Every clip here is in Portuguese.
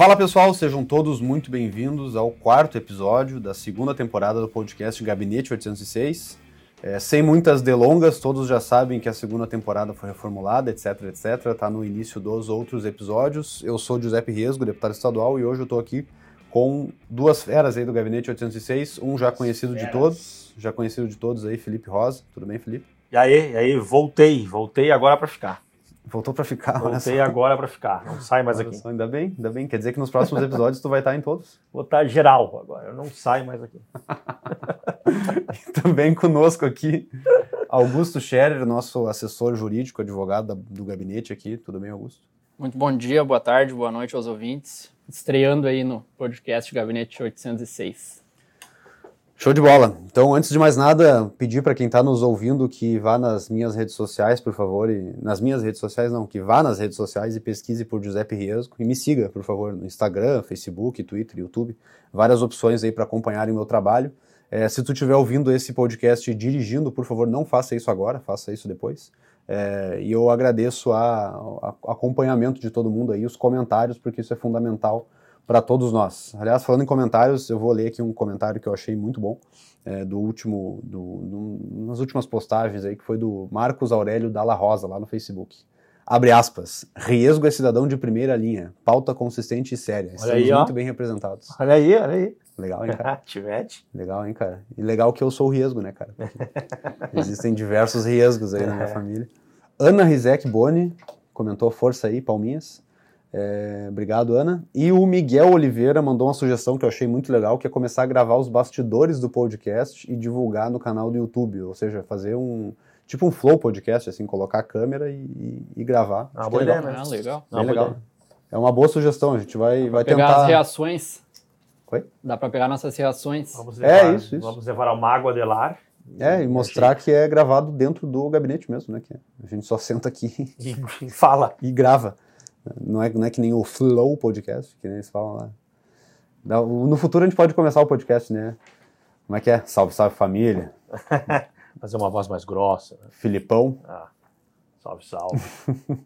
Fala pessoal, sejam todos muito bem-vindos ao quarto episódio da segunda temporada do podcast Gabinete 806. É, sem muitas delongas, todos já sabem que a segunda temporada foi reformulada, etc, etc. Está no início dos outros episódios. Eu sou Giuseppe Riesgo, deputado estadual, e hoje eu estou aqui com duas feras aí do Gabinete 806, um já conhecido de todos, já conhecido de todos aí, Felipe Rosa. Tudo bem, Felipe? E aí, e aí, voltei, voltei agora para ficar. Voltou para ficar, Voltei agora para ficar, não sai mais aqui. Só, ainda bem, ainda bem. Quer dizer que nos próximos episódios tu vai estar em todos? Vou estar geral agora, eu não saio mais aqui. Também conosco aqui, Augusto Scherer, nosso assessor jurídico, advogado do gabinete aqui. Tudo bem, Augusto? Muito bom dia, boa tarde, boa noite aos ouvintes. Estreando aí no podcast Gabinete 806. Show de bola. Então, antes de mais nada, pedir para quem está nos ouvindo que vá nas minhas redes sociais, por favor, e nas minhas redes sociais não, que vá nas redes sociais e pesquise por Giuseppe Riesco e me siga, por favor, no Instagram, Facebook, Twitter, YouTube, várias opções aí para acompanharem o meu trabalho. É, se tu estiver ouvindo esse podcast dirigindo, por favor, não faça isso agora, faça isso depois. É, e eu agradeço a, acompanhamento de todo mundo aí, os comentários, porque isso é fundamental para todos nós. Aliás, falando em comentários, eu vou ler aqui um comentário que eu achei muito bom, é, do último, do, do, nas últimas postagens aí, que foi do Marcos Aurélio Dalla Rosa, lá no Facebook. Abre aspas. Riesgo é cidadão de primeira linha. Pauta consistente e séria. Estamos aí, muito bem representados. Olha aí, olha aí. Legal, hein, cara? Tivete. Legal, hein, cara? E legal que eu sou o riesgo, né, cara? Existem diversos riesgos aí na minha família. Ana Rizek Boni comentou força aí, palminhas. É, obrigado, Ana. E o Miguel Oliveira mandou uma sugestão que eu achei muito legal, que é começar a gravar os bastidores do podcast e divulgar no canal do YouTube, ou seja, fazer um tipo um flow podcast, assim, colocar a câmera e, e, e gravar. Ah, boa ideia, né? Ah, legal. Bem legal. É uma boa sugestão, a gente vai, vai pegar tentar... as reações. Oi? Dá para pegar nossas reações. Vamos levar, é isso, isso. Vamos levar ao Mago Adelar. É, e mostrar que é gravado dentro do gabinete mesmo, né? Que a gente só senta aqui e fala. E grava. Não é, não é que nem o Flow Podcast, que nem eles falam lá. No futuro a gente pode começar o podcast, né? Como é que é? Salve, salve família. Fazer uma voz mais grossa. Né? Filipão. Ah, salve, salve.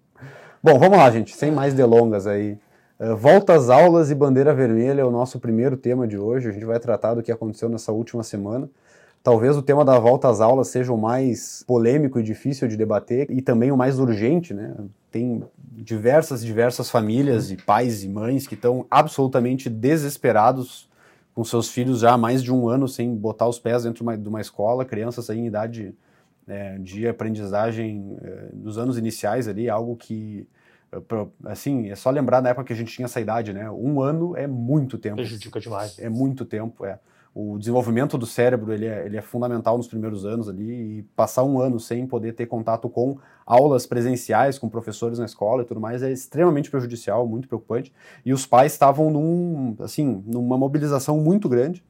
Bom, vamos lá, gente. Sem mais delongas aí. Uh, volta às aulas e bandeira vermelha é o nosso primeiro tema de hoje. A gente vai tratar do que aconteceu nessa última semana. Talvez o tema da volta às aulas seja o mais polêmico e difícil de debater e também o mais urgente, né? Tem diversas, diversas famílias e pais e mães que estão absolutamente desesperados com seus filhos já há mais de um ano sem botar os pés dentro de uma escola, crianças em idade é, de aprendizagem é, dos anos iniciais ali, algo que é, assim, é só lembrar na época que a gente tinha essa idade, né? Um ano é muito tempo. Prejudica demais. É muito tempo, é o desenvolvimento do cérebro ele é, ele é, fundamental nos primeiros anos ali e passar um ano sem poder ter contato com aulas presenciais, com professores na escola e tudo mais é extremamente prejudicial, muito preocupante. E os pais estavam num, assim, numa mobilização muito grande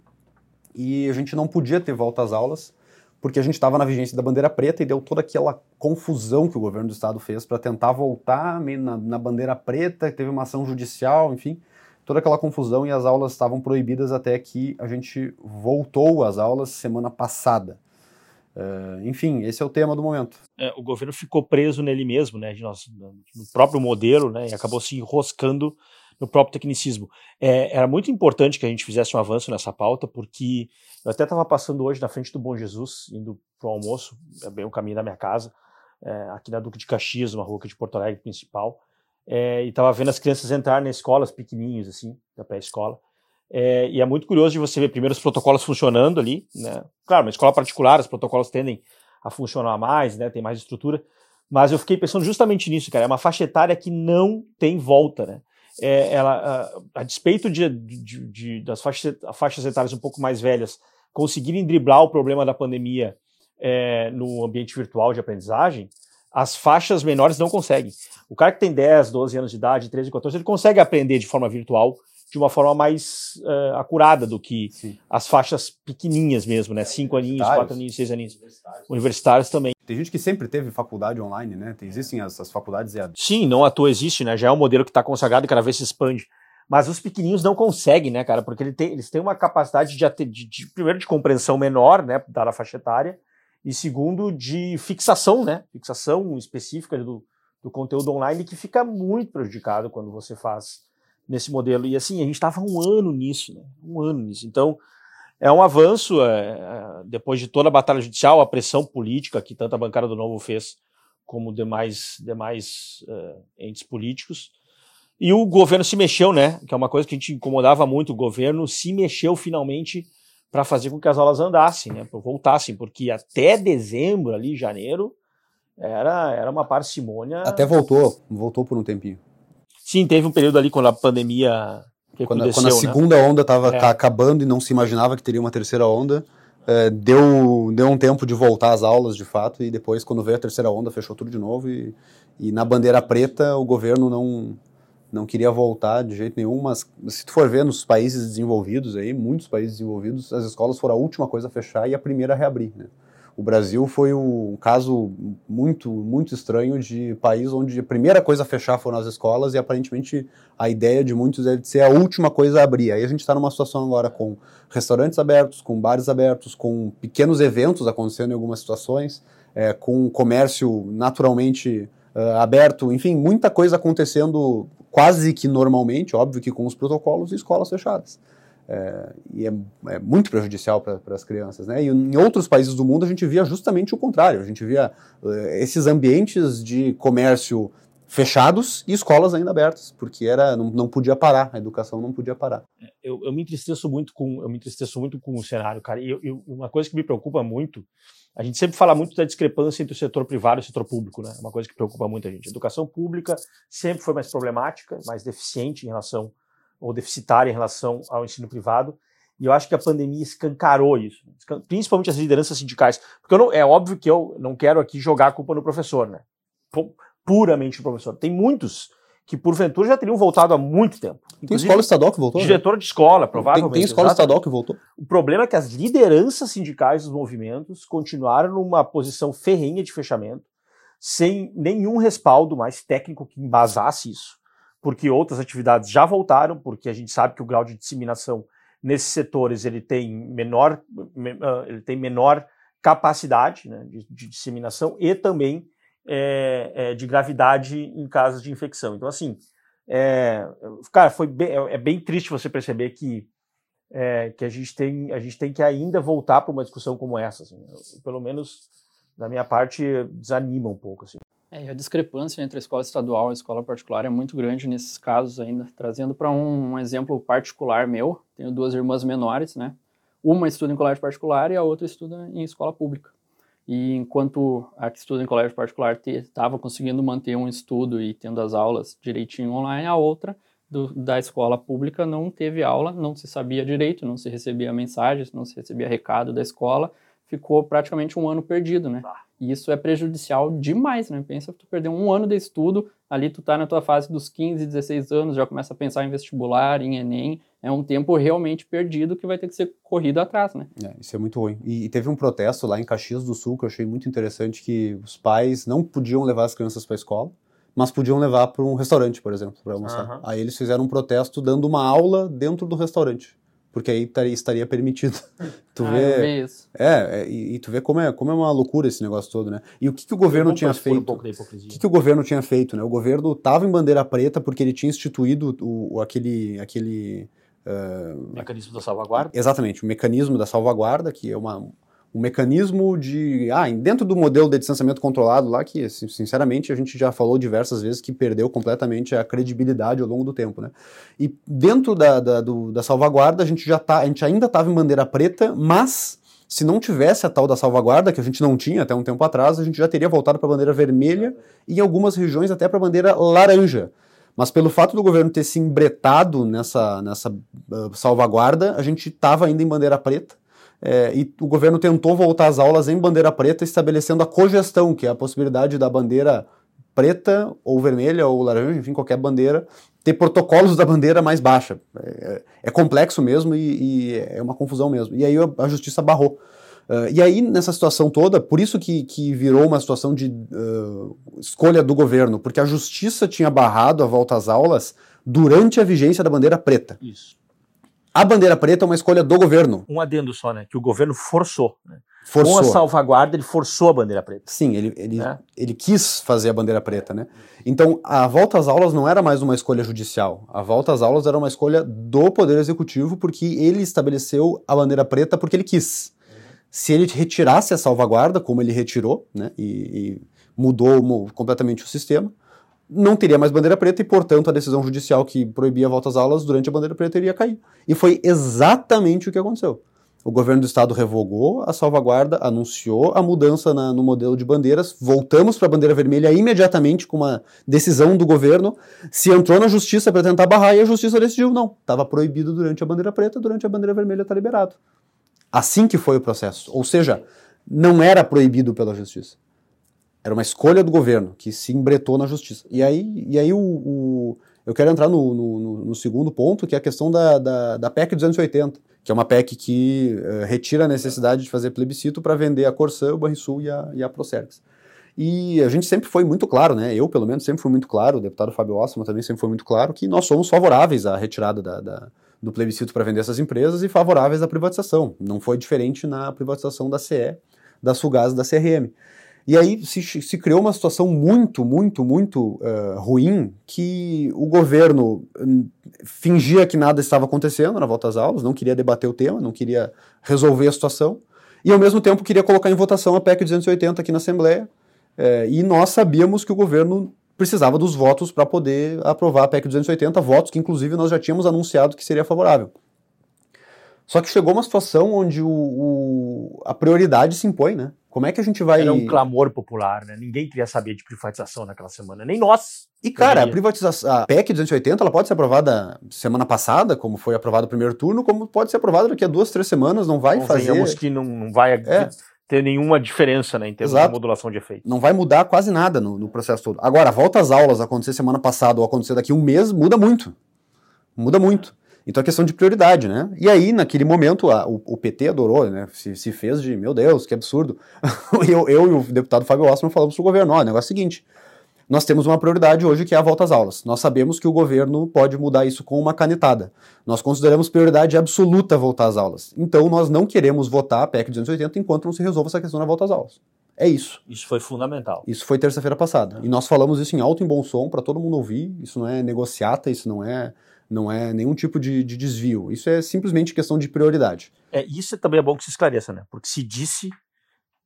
e a gente não podia ter volta às aulas porque a gente estava na vigência da bandeira preta e deu toda aquela confusão que o governo do estado fez para tentar voltar na, na bandeira preta, teve uma ação judicial, enfim toda aquela confusão e as aulas estavam proibidas até que a gente voltou às aulas semana passada. Uh, enfim, esse é o tema do momento. É, o governo ficou preso nele mesmo, né, nosso, no próprio modelo, né, e acabou se enroscando no próprio tecnicismo. É, era muito importante que a gente fizesse um avanço nessa pauta, porque eu até estava passando hoje na frente do Bom Jesus, indo para o almoço, é bem o caminho da minha casa, é, aqui na Duque de Caxias, uma rua de Porto Alegre principal, é, e estava vendo as crianças entrar nas escolas pequenininhos, assim, da pré-escola. É, e é muito curioso de você ver primeiro os protocolos funcionando ali, né? Claro, uma escola particular, os protocolos tendem a funcionar mais, né? Tem mais estrutura. Mas eu fiquei pensando justamente nisso, cara. É uma faixa etária que não tem volta, né? É, ela, a, a despeito de, de, de, das faixas, faixas etárias um pouco mais velhas conseguirem driblar o problema da pandemia é, no ambiente virtual de aprendizagem, as faixas menores não conseguem. O cara que tem 10, 12 anos de idade, 13, 14, ele consegue aprender de forma virtual de uma forma mais uh, acurada do que Sim. as faixas pequenininhas mesmo, né? Cinco aninhos, quatro aninhos, seis aninhos. Universitários. Universitários também. Tem gente que sempre teve faculdade online, né? Existem as, as faculdades EAD. Sim, não à toa existe, né? Já é um modelo que está consagrado e cada vez se expande. Mas os pequenininhos não conseguem, né, cara? Porque ele tem, eles têm uma capacidade de, de, de, primeiro, de compreensão menor, né, dada a faixa etária, e segundo, de fixação, né? Fixação específica do, do conteúdo online que fica muito prejudicado quando você faz nesse modelo. E assim, a gente estava um ano nisso, né? Um ano nisso. Então, é um avanço, é, é, depois de toda a batalha judicial, a pressão política que tanto a bancada do Novo fez, como demais, demais uh, entes políticos. E o governo se mexeu, né? Que é uma coisa que a gente incomodava muito. O governo se mexeu finalmente para fazer com que as aulas andassem, né? Voltassem, porque até dezembro, ali, janeiro, era, era uma parcimônia. Até voltou, voltou por um tempinho. Sim, teve um período ali quando a pandemia. Quando, quando, a né? segunda né? onda estava é. acabando e não se imaginava que teria uma terceira onda, é, deu, deu um tempo de voltar às aulas de fato, e depois, quando veio a terceira onda, fechou tudo de novo. E, e na bandeira preta, o governo não, não queria voltar de jeito nenhum, mas se tu for ver nos países desenvolvidos aí, muitos países desenvolvidos, as escolas foram a última coisa a fechar e a primeira a reabrir, né? O Brasil foi um caso muito, muito estranho de país onde a primeira coisa a fechar foram as escolas e aparentemente a ideia de muitos é de ser a última coisa a abrir. Aí a gente está numa situação agora com restaurantes abertos, com bares abertos, com pequenos eventos acontecendo em algumas situações, é, com comércio naturalmente uh, aberto, enfim, muita coisa acontecendo quase que normalmente, óbvio que com os protocolos e escolas fechadas. É, e é, é, muito prejudicial para as crianças. Né? E em outros países do mundo a gente via justamente o contrário. A gente via uh, esses ambientes de comércio fechados e escolas ainda abertas, porque era não, não podia parar, a educação não podia parar. É, eu, eu, me entristeço muito com eu me entristeço muito com o cenário, cara. E eu, eu, uma coisa que me preocupa muito, a gente sempre fala muito da discrepância entre o setor privado e o setor público, né? É uma coisa que preocupa muito a gente. A educação pública sempre foi mais problemática, mais deficiente em relação ou deficitária em relação ao ensino privado. E eu acho que a pandemia escancarou isso, principalmente as lideranças sindicais. Porque não, é óbvio que eu não quero aqui jogar a culpa no professor, né? Puramente no professor. Tem muitos que, porventura, já teriam voltado há muito tempo. Tem escola estadual que voltou? Né? Diretor né? de escola, provavelmente. Tem, tem escola exatamente. estadual que voltou. O problema é que as lideranças sindicais dos movimentos continuaram numa posição ferrenha de fechamento, sem nenhum respaldo mais técnico que embasasse isso porque outras atividades já voltaram, porque a gente sabe que o grau de disseminação nesses setores ele tem menor, ah, ele tem menor capacidade né, de, de, disseminação e também é, é, de gravidade em casos de infecção. Então, assim, é, cara, foi bem, é, é bem triste você perceber que, é, que a, gente tem, a gente tem que ainda voltar para uma discussão como essa. Assim, pelo menos, da minha parte, desanima um pouco. Assim. É, a discrepância entre a escola estadual e a escola particular é muito grande nesses casos ainda. Trazendo para um, um, exemplo particular meu, tenho duas irmãs menores, né? Uma estuda em colégio particular e a outra estuda em escola pública. E enquanto a que estuda em colégio particular estava conseguindo manter um estudo e tendo as aulas direitinho online, a outra do, da escola pública não teve aula, não se sabia direito, não se recebia mensagens, não se recebia recado da escola, ficou praticamente um ano perdido, né? E isso é prejudicial demais, né? Pensa que tu perdeu um ano de estudo, ali tu tá na tua fase dos 15, 16 anos, já começa a pensar em vestibular, em Enem, é um tempo realmente perdido que vai ter que ser corrido atrás, né? É, isso é muito ruim. E, e, teve um protesto lá em Caxias do Sul que eu achei muito interessante, que os pais não podiam levar as crianças para a escola, mas podiam levar para um restaurante, por exemplo, para almoçar. Uhum. Aí eles fizeram um protesto dando uma aula dentro do restaurante porque aí estaria permitido. tu ah, vê, isso. É, é e, e, tu vê como é, como é uma loucura esse negócio todo, né? E o que, que o governo tinha feito? Um o que, que o governo tinha feito, né? O governo estava em bandeira preta porque ele tinha instituído o, o aquele, aquele uh, mecanismo da salvaguarda. Exatamente, o mecanismo da salvaguarda, que é uma um mecanismo de. Ah, dentro do modelo de distanciamento controlado lá, que sinceramente a gente já falou diversas vezes que perdeu completamente a credibilidade ao longo do tempo, né? E dentro da, da, do, da salvaguarda a gente já tá, a gente ainda estava em bandeira preta, mas se não tivesse a tal da salvaguarda, que a gente não tinha até um tempo atrás, a gente já teria voltado para a bandeira vermelha e em algumas regiões até para a bandeira laranja. Mas pelo fato do governo ter se embretado nessa, nessa uh, salvaguarda, a gente estava ainda em bandeira preta é, e o governo tentou voltar às aulas em bandeira preta, estabelecendo a cogestão, que é a possibilidade da bandeira preta ou vermelha ou laranja, enfim, qualquer bandeira, ter protocolos da bandeira mais baixa. É, é complexo mesmo e, e, é uma confusão mesmo. E aí a justiça barrou. Uh, e aí, nessa situação toda, por isso que, que virou uma situação de uh, escolha do governo, porque a justiça tinha barrado a volta às aulas durante a vigência da bandeira preta. Isso. A bandeira preta é uma escolha do governo. Um adendo só, né? Que o governo forçou. Né? Forçou. Com a salvaguarda, ele forçou a bandeira preta. Sim, ele, ele, É. ele quis fazer a bandeira preta, né? Então, a volta às aulas não era mais uma escolha judicial. A volta às aulas era uma escolha do Poder Executivo, porque ele estabeleceu a bandeira preta porque ele quis. Se ele retirasse a salvaguarda, como ele retirou, né? E, e mudou completamente o sistema, não teria mais bandeira preta e, portanto, a decisão judicial que proibia a volta às aulas durante a bandeira preta iria cair. E foi exatamente o que aconteceu. O governo do estado revogou a salvaguarda, anunciou a mudança na- no modelo de bandeiras, voltamos para a bandeira vermelha imediatamente com uma decisão do governo, se entrou na justiça para tentar barrar e a justiça decidiu não, estava proibido durante a bandeira preta, durante a bandeira vermelha está liberado. Assim que foi o processo. Ou seja, não era proibido pela justiça. Era uma escolha do governo que se embretou na justiça. E aí, e aí o, o- eu quero entrar no, no- no- segundo ponto, que é a questão da, da, da PEC 280, que é uma PEC que eh, retira a necessidade de fazer plebiscito para vender a Corsã, o Banrisul e a, e a Procergs. E a gente sempre foi muito claro, né? Eu, pelo menos, sempre fui muito claro, o deputado Fábio Ossman também sempre foi muito claro, que nós somos favoráveis à retirada da- da, do plebiscito para vender essas empresas e favoráveis à privatização. Não foi diferente na privatização da CE, da Sugás e da CRM. E aí se, se criou uma situação muito, muito, muito eh, ruim que o governo hum, fingia que nada estava acontecendo na volta às aulas, não queria debater o tema, não queria resolver a situação, e ao mesmo tempo queria colocar em votação a PEC 280 aqui na Assembleia, eh, e nós sabíamos que o governo precisava dos votos para poder aprovar a PEC 280, votos que inclusive nós já tínhamos anunciado que seria favorável. Só que chegou uma situação onde o, o- a prioridade se impõe, né? Como é que a gente vai. Era um clamor popular, né? Ninguém queria saber de privatização naquela semana, nem nós. E, cara, a privatização. A PEC 280 ela pode ser aprovada semana passada, como foi aprovado o primeiro turno, como pode ser aprovada daqui a duas, três semanas, não vai fazer. Convenhamos que não, não vai É. ter nenhuma diferença né, em termos Exato. de modulação de efeito. Não vai mudar quase nada no, no processo todo. Agora, volta às aulas acontecer semana passada ou acontecer daqui um mês, muda muito. Muda muito. Então é questão de prioridade, né? E aí, naquele momento, a- o, o PT adorou, né? Se, se fez de, meu Deus, que absurdo. eu, eu e o deputado Fábio Ossman falamos pro governo, ó, o negócio é o seguinte, nós temos uma prioridade hoje que é a volta às aulas. Nós sabemos que o governo pode mudar isso com uma canetada. Nós consideramos prioridade absoluta voltar às aulas. Então nós não queremos votar a PEC 280 enquanto não se resolva essa questão da volta às aulas. É isso. Isso foi fundamental. Isso foi terça-feira passada. E nós falamos isso em alto e bom som para todo mundo ouvir. Isso não é negociata, isso não é, não é nenhum tipo de, de desvio. Isso é simplesmente questão de prioridade. É, isso também é bom que se esclareça, né? Porque se disse,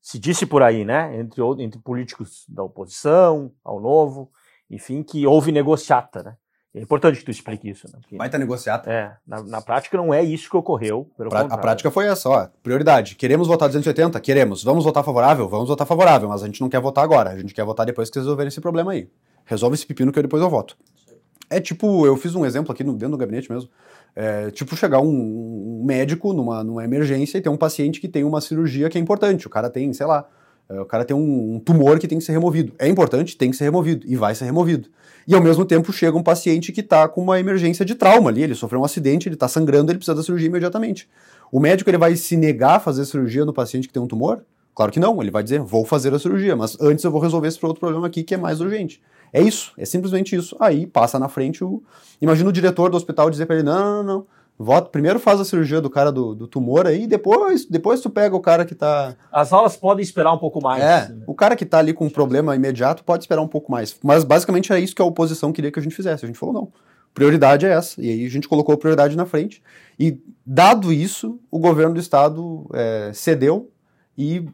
se disse por aí, né? Entre, entre políticos da oposição, ao novo, enfim, que houve negociata, né? É importante que tu explique isso, né? Porque, Vai estar negociata. é, na, na prática não é isso que ocorreu. Pra- a prática foi essa, ó. Prioridade. Queremos votar 280? Queremos. Vamos votar favorável? Vamos votar favorável, mas a gente não quer votar agora. A gente quer votar depois que resolverem esse problema aí. Resolve esse pepino que eu depois eu voto. É tipo, eu fiz um exemplo aqui no, dentro do gabinete mesmo. É, tipo, chegar um, um médico numa, numa emergência e ter um paciente que tem uma cirurgia que é importante. O cara tem, sei lá, é, o cara tem um, um tumor que tem que ser removido. É importante, tem que ser removido e vai ser removido. E ao mesmo tempo chega um paciente que está com uma emergência de trauma ali, ele sofreu um acidente, ele está sangrando, ele precisa da cirurgia imediatamente. O médico ele vai se negar a fazer cirurgia no paciente que tem um tumor? Claro que não, ele vai dizer, vou fazer a cirurgia, mas antes eu vou resolver esse outro problema aqui que é mais urgente. É isso, é simplesmente isso. Aí passa na frente o. Imagina o diretor do hospital dizer para ele: não, não, não. Vota, primeiro faz a cirurgia do cara do, do tumor aí, depois, depois tu pega o cara que tá. As aulas podem esperar um pouco mais. É, né? o cara que tá ali com um problema imediato pode esperar um pouco mais. Mas basicamente é isso que a oposição queria que a gente fizesse. A gente falou, não. Prioridade é essa. E aí a gente colocou a prioridade na frente. E, dado isso, o governo do estado é, cedeu e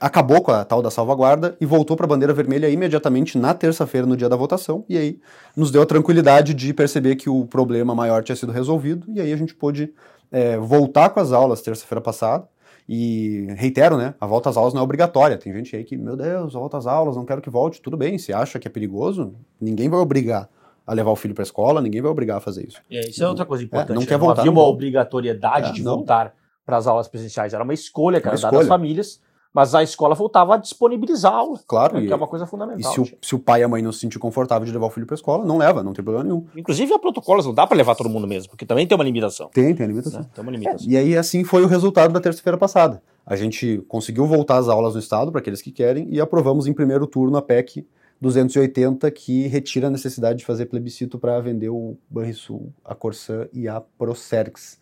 acabou com a tal da salvaguarda e voltou para a bandeira vermelha imediatamente na terça-feira, no dia da votação. E aí nos deu a tranquilidade de perceber que o problema maior tinha sido resolvido. E aí a gente pôde é, voltar com as aulas terça-feira passada. E reitero, né? A volta às aulas não é obrigatória. Tem gente aí que, meu Deus, a volta às aulas, não quero que volte. Tudo bem, se acha que é perigoso, ninguém vai obrigar a levar o filho para a escola, ninguém vai obrigar a fazer isso. É, isso é outra coisa importante. não né? quer voltar, havia não uma volta. obrigatoriedade É, de voltar para as aulas presenciais. Era uma escolha que Uma era dada às escolha. famílias, mas a escola voltava a disponibilizar a aula. Claro, que e, é uma coisa e fundamental. se, o, se o pai e a mãe não se sentir confortável de levar o filho para a escola, não leva, não tem problema nenhum. Inclusive, há protocolos, não dá para levar todo mundo mesmo, porque também tem uma limitação. Tem, tem a limitação. Né? Tem uma limitação. E aí, assim foi o resultado da terça-feira passada. A gente conseguiu voltar às aulas no Estado, para aqueles que querem, e aprovamos em primeiro turno a PEC 280 que retira a necessidade de fazer plebiscito para vender o Banrisul, a Corsã e a Procerx.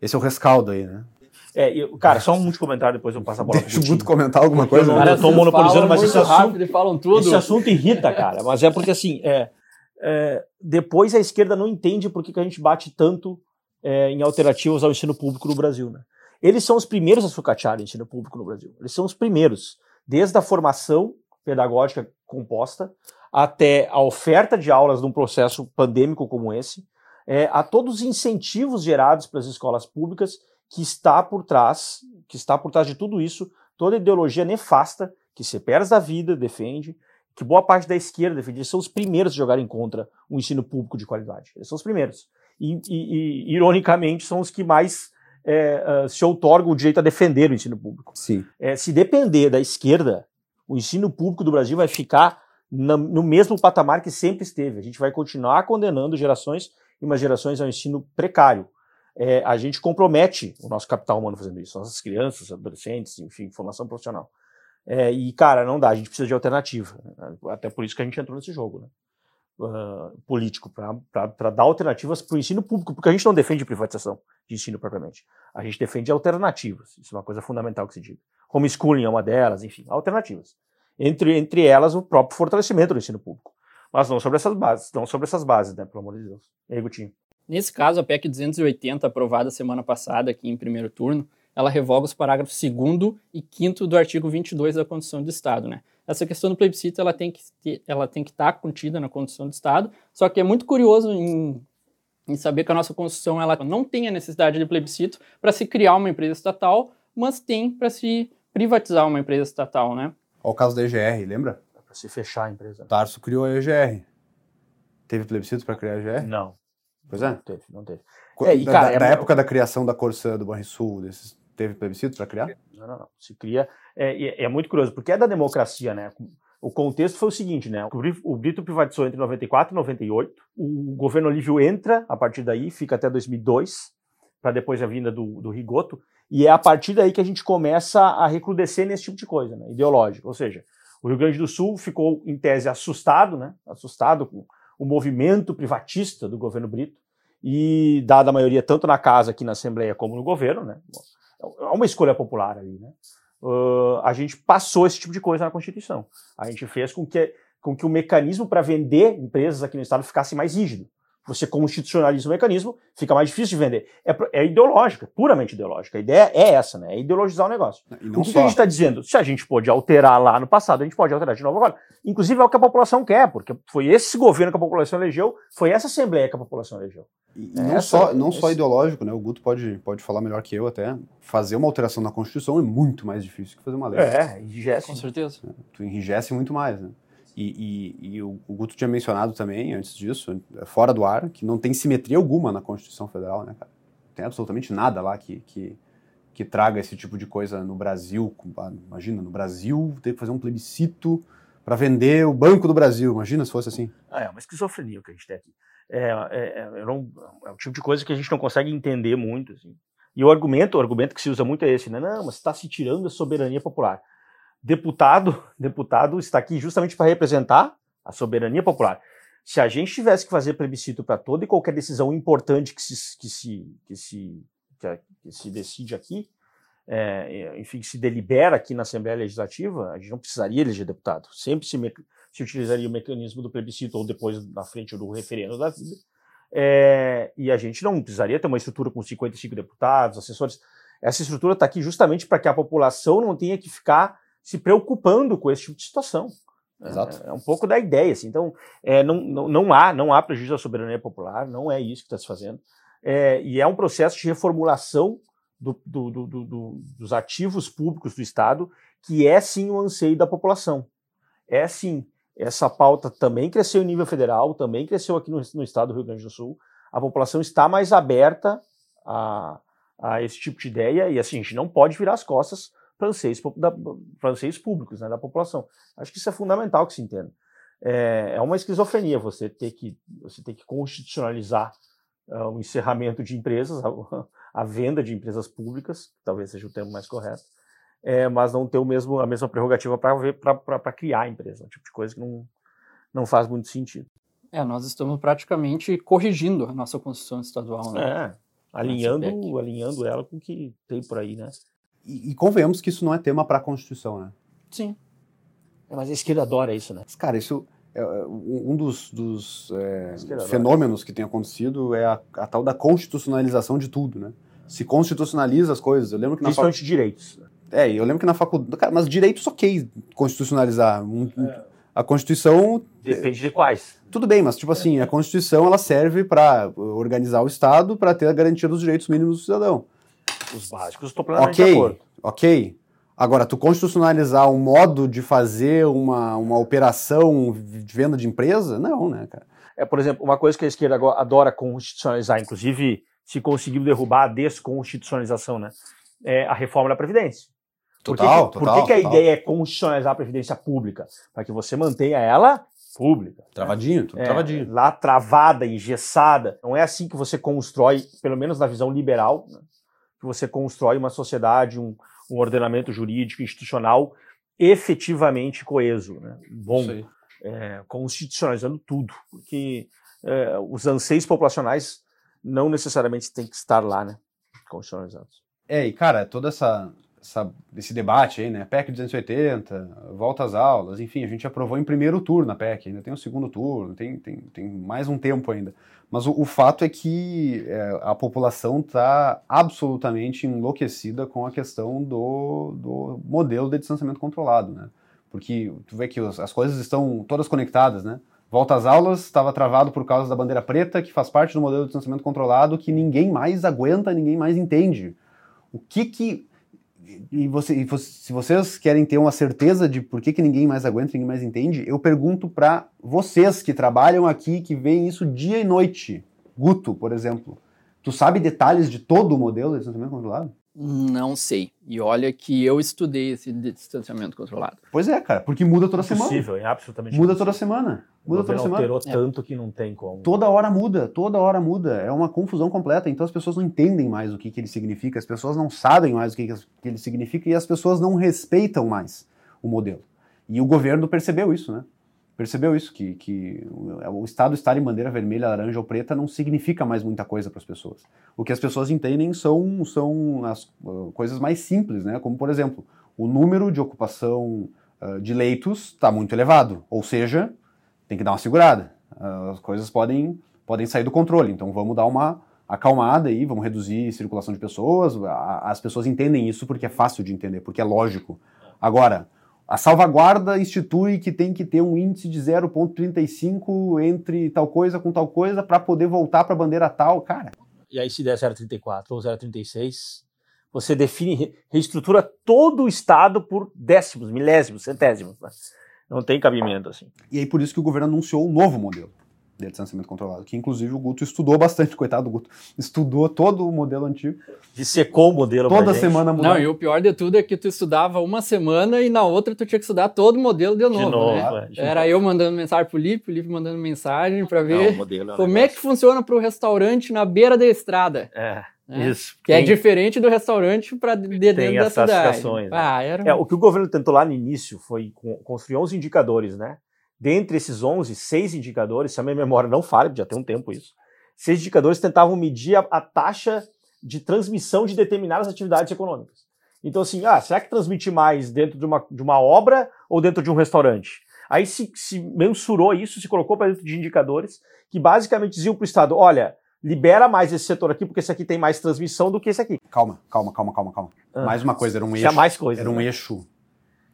Esse é o rescaldo aí, né? É, eu, cara, só um último comentário, depois eu passo a bola Deixa o Guto comentar alguma coisa. Cara, eu tô monopolizando, mas esse assunto, falam tudo. esse assunto irrita, cara. Mas é porque, assim, é, é, depois a esquerda não entende por que, que a gente bate tanto é, em alternativas ao ensino público no Brasil, né? Eles são os primeiros a sucatear o ensino público no Brasil. Eles são os primeiros. Desde a formação pedagógica composta até a oferta de aulas num processo pandêmico como esse, é, a todos os incentivos gerados para as escolas públicas que está por trás, que está por trás de tudo isso, toda a ideologia nefasta que CEPERS da vida defende, que boa parte da esquerda defende, eles são os primeiros a jogarem contra o ensino público de qualidade. Eles são os primeiros. E, e, e ironicamente, são os que mais é, uh, se outorgam o direito a defender o ensino público. Sim. É, se depender da esquerda, o ensino público do Brasil vai ficar na, no mesmo patamar que sempre esteve. A gente vai continuar condenando gerações e mais gerações ao ensino precário é, a gente compromete o nosso capital humano fazendo isso, nossas crianças, adolescentes, enfim, formação profissional. É, e, cara, não dá, a gente precisa de alternativa. Né? Até por isso que a gente entrou nesse jogo, né? Uh, político, para dar alternativas para o ensino público, porque a gente não defende privatização de ensino propriamente. A gente defende alternativas. Isso é uma coisa fundamental que se diga. Homeschooling é uma delas, enfim, alternativas. Entre, entre elas, o próprio fortalecimento do ensino público. Mas não sobre essas bases, não sobre essas bases, né, pelo amor de Deus. E aí, Gutinho? Nesse caso, a PEC 280, aprovada semana passada aqui em primeiro turno, ela revoga os parágrafos 2 e 5 do artigo 22 da Constituição do Estado. Né? Essa questão do plebiscito ela tem que ela tem que estar tá contida na Constituição do Estado, só que é muito curioso em, em saber que a nossa Constituição ela não tem a necessidade de plebiscito para se criar uma empresa estatal, mas tem para se privatizar uma empresa estatal, né? Olha o caso da EGR, lembra? Para se fechar a empresa. Tarso criou a EGR. Teve plebiscito para criar a EGR? Não. Pois é. Não teve, não teve. É, e, cara, da, é da época da criação da Corsã do Banrisul, desses, teve plebiscito para criar? Não, não, não. Se cria. É, é, muito curioso, porque é da democracia, né? O contexto foi o seguinte, né? O Brito privatizou entre 94 e 98. O governo Olívio entra a partir daí, fica até 2002, para depois a vinda do, do Rigoto. E é a partir daí que a gente começa a recrudescer nesse tipo de coisa, né? Ideológico. Ou seja, o Rio Grande do Sul ficou, em tese, assustado, né? Assustado com o movimento privatista do governo Brito e dada a maioria tanto na casa aqui na Assembleia como no governo, né? É uma escolha popular ali, né? Uh, a gente passou esse tipo de coisa na Constituição. A gente fez com que, com que o mecanismo para vender empresas aqui no Estado ficasse mais rígido você constitucionaliza o mecanismo, fica mais difícil de vender. É, é ideológica, puramente ideológica. A ideia é essa, né? É ideologizar o negócio. o que, que, a gente está dizendo? Se a gente pode alterar lá no passado, a gente pode alterar de novo agora. Inclusive é o que a população quer, porque foi esse governo que a população elegeu, foi essa Assembleia que a população elegeu. E, é não, só, não esse... só ideológico, né? O Guto pode, pode falar melhor que eu até. Fazer uma alteração na Constituição é muito mais difícil que fazer uma lei. É, enrijece. Com certeza. É, tu enrijece muito mais, né? E, e, e o, Guto tinha mencionado também, antes disso, fora do ar, que não tem simetria alguma na Constituição Federal, né, cara? Tem absolutamente nada lá que, que, que traga esse tipo de coisa no Brasil. Ah, imagina, no Brasil ter que fazer um plebiscito para vender o Banco do Brasil. Imagina se fosse assim. Ah, é uma esquizofrenia o que a gente tem aqui. É, é, é, não, é um tipo de coisa que a gente não consegue entender muito. Assim. E o argumento, o argumento que se usa muito é esse, né? Não, mas está se tirando a soberania popular deputado, deputado está aqui justamente para representar a soberania popular. Se a gente tivesse que fazer plebiscito para toda e qualquer decisão importante que se, que se, que se, que se decide aqui, é, enfim, que se delibera aqui na Assembleia Legislativa, a gente não precisaria eleger deputado. Sempre se, se utilizaria o mecanismo do plebiscito ou depois na frente do referendo da vida. É, e a gente não precisaria ter uma estrutura com 55 deputados, assessores. Essa estrutura está aqui justamente para que a população não tenha que ficar se preocupando com esse tipo de situação. Exato. É, é um pouco da ideia. Assim. Então, é, não, não, não, há, não há prejuízo à soberania popular, não é isso que está se fazendo. É, e é um processo de reformulação do, do, do, dos ativos públicos do Estado, que é sim o anseio da população. É sim. Essa pauta também cresceu em nível federal, também cresceu aqui no, no estado do Rio Grande do Sul. A população está mais aberta a, a esse tipo de ideia e assim, a gente não pode virar as costas francês, da, francês públicos, né, da população. Acho que isso é fundamental que se entenda. É, é uma esquizofrenia você ter que, você ter que constitucionalizar uh, o encerramento de empresas, a, a, venda de empresas públicas, talvez seja o termo mais correto, é, mas não ter o mesmo, a mesma prerrogativa para criar a empresa. Um tipo de coisa que não, não faz muito sentido. É, nós estamos praticamente corrigindo a nossa Constituição Estadual, né? É, alinhando, alinhando ela com o que tem por aí, né? E, e convenhamos que isso não é tema para a Constituição, né? Sim. É, mas a esquerda adora isso, né? Cara, isso é, é um dos, dos é, fenômenos que tem acontecido é a, a, tal da constitucionalização de tudo, né? Se constitucionaliza as coisas. Eu lembro que na Principalmente fac... direitos. É, eu lembro que na faculdade. Cara, mas direitos ok constitucionalizar. Um, é. A Constituição. Depende de quais. Tudo bem, mas tipo assim, a Constituição ela serve para organizar o Estado para ter a garantia dos direitos mínimos do cidadão. Os básicos, estou plenamente okay, de acordo. Ok, Agora, tu constitucionalizar um modo de fazer uma, uma operação de venda de empresa? Não, né, cara? É, por exemplo, uma coisa que a esquerda adora constitucionalizar, inclusive se conseguiu derrubar a desconstitucionalização, né? É a reforma da Previdência. Total, por que, total. Por que, que a total. ideia é constitucionalizar a Previdência pública? Para que você mantenha ela pública. Travadinho, tudo é, travadinho. Lá travada, engessada. Não é assim que você constrói, pelo menos na visão liberal, né? Que você constrói uma sociedade, um, um ordenamento jurídico institucional efetivamente coeso, né? bom, é, constitucionalizando tudo, porque é, os anseios populacionais não necessariamente têm que estar lá, né, constitucionalizados. É, e cara, toda essa, essa, esse debate aí, né, PEC 280, volta às aulas, enfim, a gente aprovou em primeiro turno a PEC, ainda tem o segundo turno, tem, tem, tem mais um tempo ainda. Mas o, o fato é que é, a população está absolutamente enlouquecida com a questão do, do modelo de distanciamento controlado, né? Porque tu vê que as coisas estão todas conectadas, né? Volta às aulas, estava travado por causa da bandeira preta, que faz parte do modelo de distanciamento controlado, que ninguém mais aguenta, ninguém mais entende. O que que e, você, e você, se vocês querem ter uma certeza de por que, que ninguém mais aguenta, ninguém mais entende, eu pergunto para vocês que trabalham aqui, que veem isso dia e noite. Guto, por exemplo. Tu sabe detalhes de todo o modelo de distanciamento controlado? Não sei. E olha que eu estudei esse distanciamento controlado. Pois é, cara, porque muda toda semana. Impossível, é absolutamente Muda toda semana. Muda toda semana. alterou é. tanto que não tem como. Toda hora muda, toda hora muda. É uma confusão completa. Então as pessoas não entendem mais o que, que ele significa, as pessoas não sabem mais o que, que ele significa e as pessoas não respeitam mais o modelo. E o governo percebeu isso, né? Percebeu isso, que, que o Estado estar em bandeira vermelha, laranja ou preta não significa mais muita coisa para as pessoas. O que as pessoas entendem são, são as uh, coisas mais simples, né? como, por exemplo, o número de ocupação uh, de leitos está muito elevado, ou seja, tem que dar uma segurada. Uh, as coisas podem, podem sair do controle, então vamos dar uma acalmada aí, vamos reduzir circulação de pessoas. A, as pessoas entendem isso porque é fácil de entender, porque é lógico. Agora, a salvaguarda institui que tem que ter um índice de 0,35 entre tal coisa com tal coisa para poder voltar para a bandeira tal, cara. E aí, se der 0,34 ou 0,36, você define, reestrutura todo o Estado por décimos, milésimos, centésimos. Né? Não tem cabimento assim. E aí, por isso que o governo anunciou um novo modelo de distanciamento controlado, que inclusive o Guto estudou bastante, coitado do Guto, estudou todo o modelo antigo. Dissecou o modelo Toda semana mudava. Não, e o pior de tudo é que tu estudava uma semana e na outra tu tinha que estudar todo o modelo de novo. De novo né? é, Era eu mandando mensagem pro Lipe, o Lipe mandando mensagem para ver Não, é como é que funciona pro restaurante na beira da estrada. É. Né? Isso. Que é tem, é diferente do restaurante para de, dentro tem da cidade. Né? Ah, era... é, o que o governo tentou lá no início foi construir 11 indicadores, né? Dentre esses 11, seis indicadores, se a minha memória não falha, já tem um tempo isso, seis indicadores tentavam medir a, a taxa de transmissão de determinadas atividades econômicas. Então, assim, ah, será que transmite mais dentro de uma, de uma obra ou dentro de um restaurante? Aí se, se mensurou isso, se colocou para dentro de indicadores que basicamente diziam para o Estado: olha, libera mais esse setor aqui, porque esse aqui tem mais transmissão do que esse aqui. Calma, calma, calma, calma, calma. Ah, mais uma coisa, era um eixo. Mais coisa. Era um né? eixo.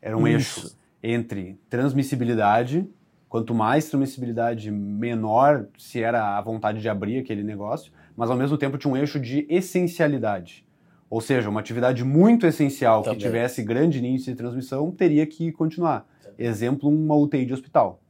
Era um isso. eixo entre transmissibilidade Quanto mais transmissibilidade, menor se era a vontade de abrir aquele negócio, mas ao mesmo tempo tinha um eixo de essencialidade. Ou seja, uma atividade muito essencial Também. que tivesse grande índice de transmissão teria que continuar. Também. Exemplo, uma UTI de hospital.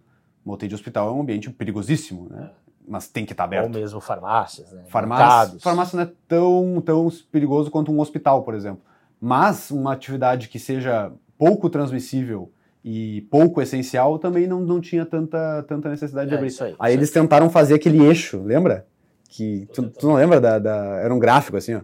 Uma UTI de hospital é um ambiente perigosíssimo, né? É. Mas tem que estar aberto. Ou mesmo farmácias, né? Farmácia, farmácia não é tão, tão perigoso quanto um hospital, por exemplo. Mas uma atividade que seja pouco transmissível e pouco essencial, também não, não tinha tanta, tanta necessidade é, de abrir. Isso aí, aí isso eles tentaram fazer aquele eixo, lembra? Que tu, tu não lembra da, da, Era um gráfico assim, ó.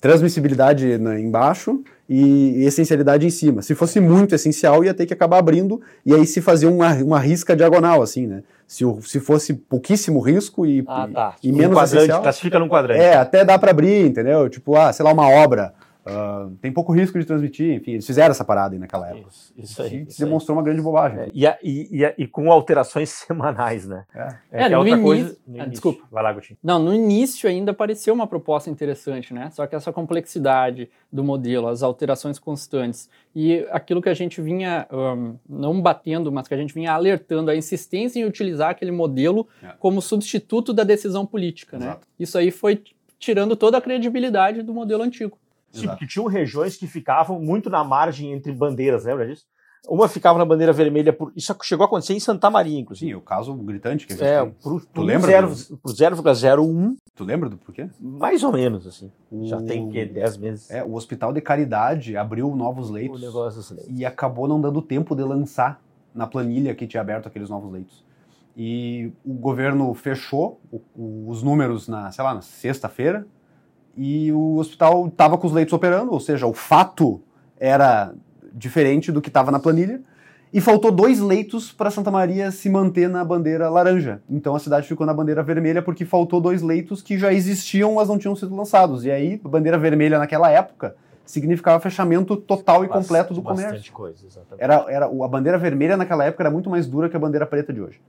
transmissibilidade na, embaixo e, essencialidade em cima. Se fosse muito essencial, ia ter que acabar abrindo e aí se fazia uma, uma risca diagonal, assim, né? Se, se fosse pouquíssimo risco e, ah, tá. e, e menos quadrante, essencial... Classifica num quadrante. É, até dá para abrir, entendeu? Tipo, ah, sei lá, uma obra Uh, tem pouco risco de transmitir, enfim, eles fizeram essa parada aí naquela época. Isso, isso aí. Isso demonstrou aí. uma grande bobagem. É, e, e, e, com alterações semanais, né? É, é, é, é outra início, coisa. Ah, desculpa. Vai lá, Gutinho. Não, no início ainda apareceu uma proposta interessante, né? Só que essa complexidade do modelo, as alterações constantes e aquilo que a gente vinha um, não batendo, mas que a gente vinha alertando, a insistência em utilizar aquele modelo é. como substituto da decisão política, né? Exato. né? Isso aí foi tirando toda a credibilidade do modelo antigo. Sim, porque tinham regiões que ficavam muito na margem entre bandeiras, lembra disso? Uma ficava na bandeira vermelha, por... isso chegou a acontecer em Santa Maria, inclusive. Sim, o caso gritante que a gente é, tem. Pro, tu lembra? Por 0,01. Tu lembra do porquê? Mais ou menos, assim. O... Já tem, o quê? 10 meses. É, o Hospital de Caridade abriu novos leitos. O negócio dos leitos. E acabou não dando tempo de lançar na planilha que tinha aberto aqueles novos leitos. E o governo fechou os números na, sei lá, na sexta-feira, e o hospital estava com os leitos operando, ou seja, o fato era diferente do que estava na planilha. E faltou dois leitos para Santa Maria se manter na bandeira laranja. Então a cidade ficou na bandeira vermelha porque faltou dois leitos que já existiam, mas não tinham sido lançados. E aí, bandeira vermelha naquela época significava fechamento total e bastante, completo do comércio. Bastante coisa, exatamente. Era, era, a bandeira vermelha naquela época era muito mais dura que a bandeira preta de hoje.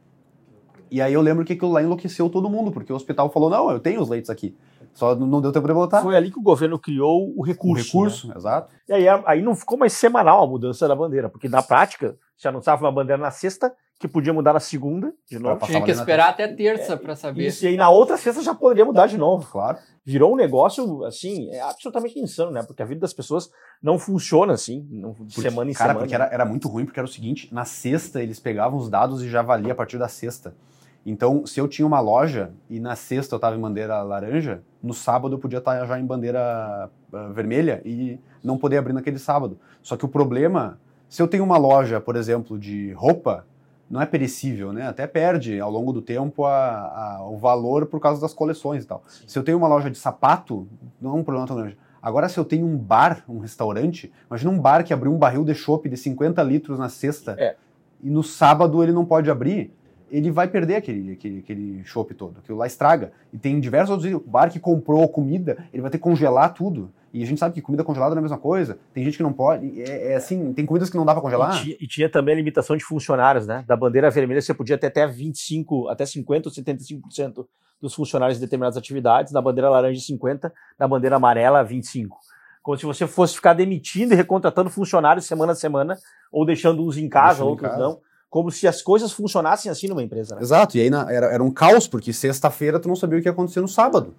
E aí eu lembro que aquilo lá enlouqueceu todo mundo, porque o hospital falou: não, eu tenho os leitos aqui. Só não deu tempo de voltar. Foi ali que o governo criou o recurso. O recurso, né? exato. E aí, aí não ficou mais semanal a mudança da bandeira, porque na prática se anunciava uma bandeira na sexta, que podia mudar na segunda, de novo. Tinha que esperar até terça é, para saber. Isso, e aí na outra sexta já poderia mudar de novo. Claro. Virou um negócio, assim, é absolutamente insano, né? Porque a vida das pessoas não funciona assim, não, de porque, semana em cara, semana. porque era, era muito ruim, porque era o seguinte, na sexta eles pegavam os dados e já valia a partir da sexta. Então, se eu tinha uma loja e na sexta eu estava em bandeira laranja, no sábado eu podia estar tá já em bandeira uh, vermelha e não poder abrir naquele sábado. Só que o problema, se eu tenho uma loja, por exemplo, de roupa, não é perecível, né? Até perde ao longo do tempo a, a, o valor por causa das coleções e tal. Sim. Se eu tenho uma loja de sapato, não é um problema tão grande. Agora, se eu tenho um bar, um restaurante, imagina um bar que abriu um barril de chopp de 50 litros na sexta é. e no sábado ele não pode abrir ele vai perder aquele, aquele, aquele chopp todo, aquilo lá estraga. E tem diversos outros, o bar que comprou comida, ele vai ter que congelar tudo. E a gente sabe que comida congelada não é a mesma coisa. Tem gente que não pode. É, é assim, tem comidas que não dá para congelar. E tinha, e tinha, também a limitação de funcionários, né? Da bandeira vermelha você podia ter até 25, até 50 ou 75% dos funcionários em determinadas atividades, na bandeira laranja 50, na bandeira amarela 25. Como se você fosse ficar demitindo e recontratando funcionários semana a semana, ou deixando uns em casa, deixando outros em casa. não como se as coisas funcionassem assim numa empresa. Né? Exato, e aí na, era, era um caos, porque sexta-feira tu não sabia o que ia acontecer no sábado.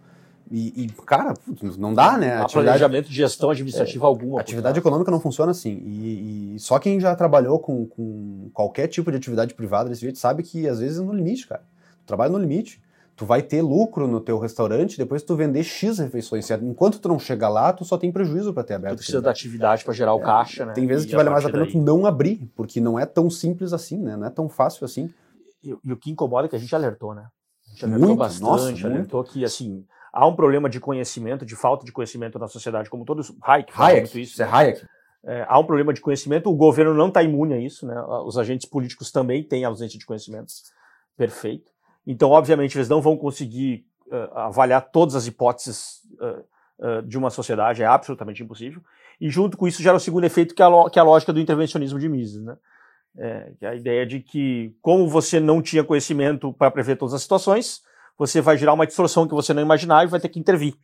E, e cara, não dá, né? Atividade, planejamento de gestão administrativa é, alguma. Atividade econômica não funciona assim. E, e, só quem já trabalhou com, com qualquer tipo de atividade privada desse jeito sabe que às vezes é no limite, cara. Tu trabalha no limite tu vai ter lucro no teu restaurante depois tu vender X refeições. Enquanto tu não chega lá, tu só tem prejuízo para ter aberto. Tu precisa da atividade para gerar o é, caixa, né? Tem vezes e que vale mais a pena tu não abrir, porque não é tão simples assim, né? Não é tão fácil assim. E, e o que incomoda é que a gente alertou, né? A gente alertou muito, bastante, nossa, alertou muito. que, assim, há um problema de conhecimento, de falta de conhecimento na sociedade, como todos. Hayek Hayek, muito isso. Isso é Hayek. É, há um problema de conhecimento, o governo não está imune a isso, né? Os agentes políticos também têm ausência de conhecimento. Perfeito. Então, obviamente, eles não vão conseguir uh, avaliar todas as hipóteses uh, uh, de uma sociedade, é absolutamente impossível. E junto com isso gera o segundo efeito, que é a, que é a lógica do intervencionismo de Mises, né? É, que é a ideia de que, como você não tinha conhecimento para prever todas as situações, você vai gerar uma distorção que você não imaginava e vai ter que intervir.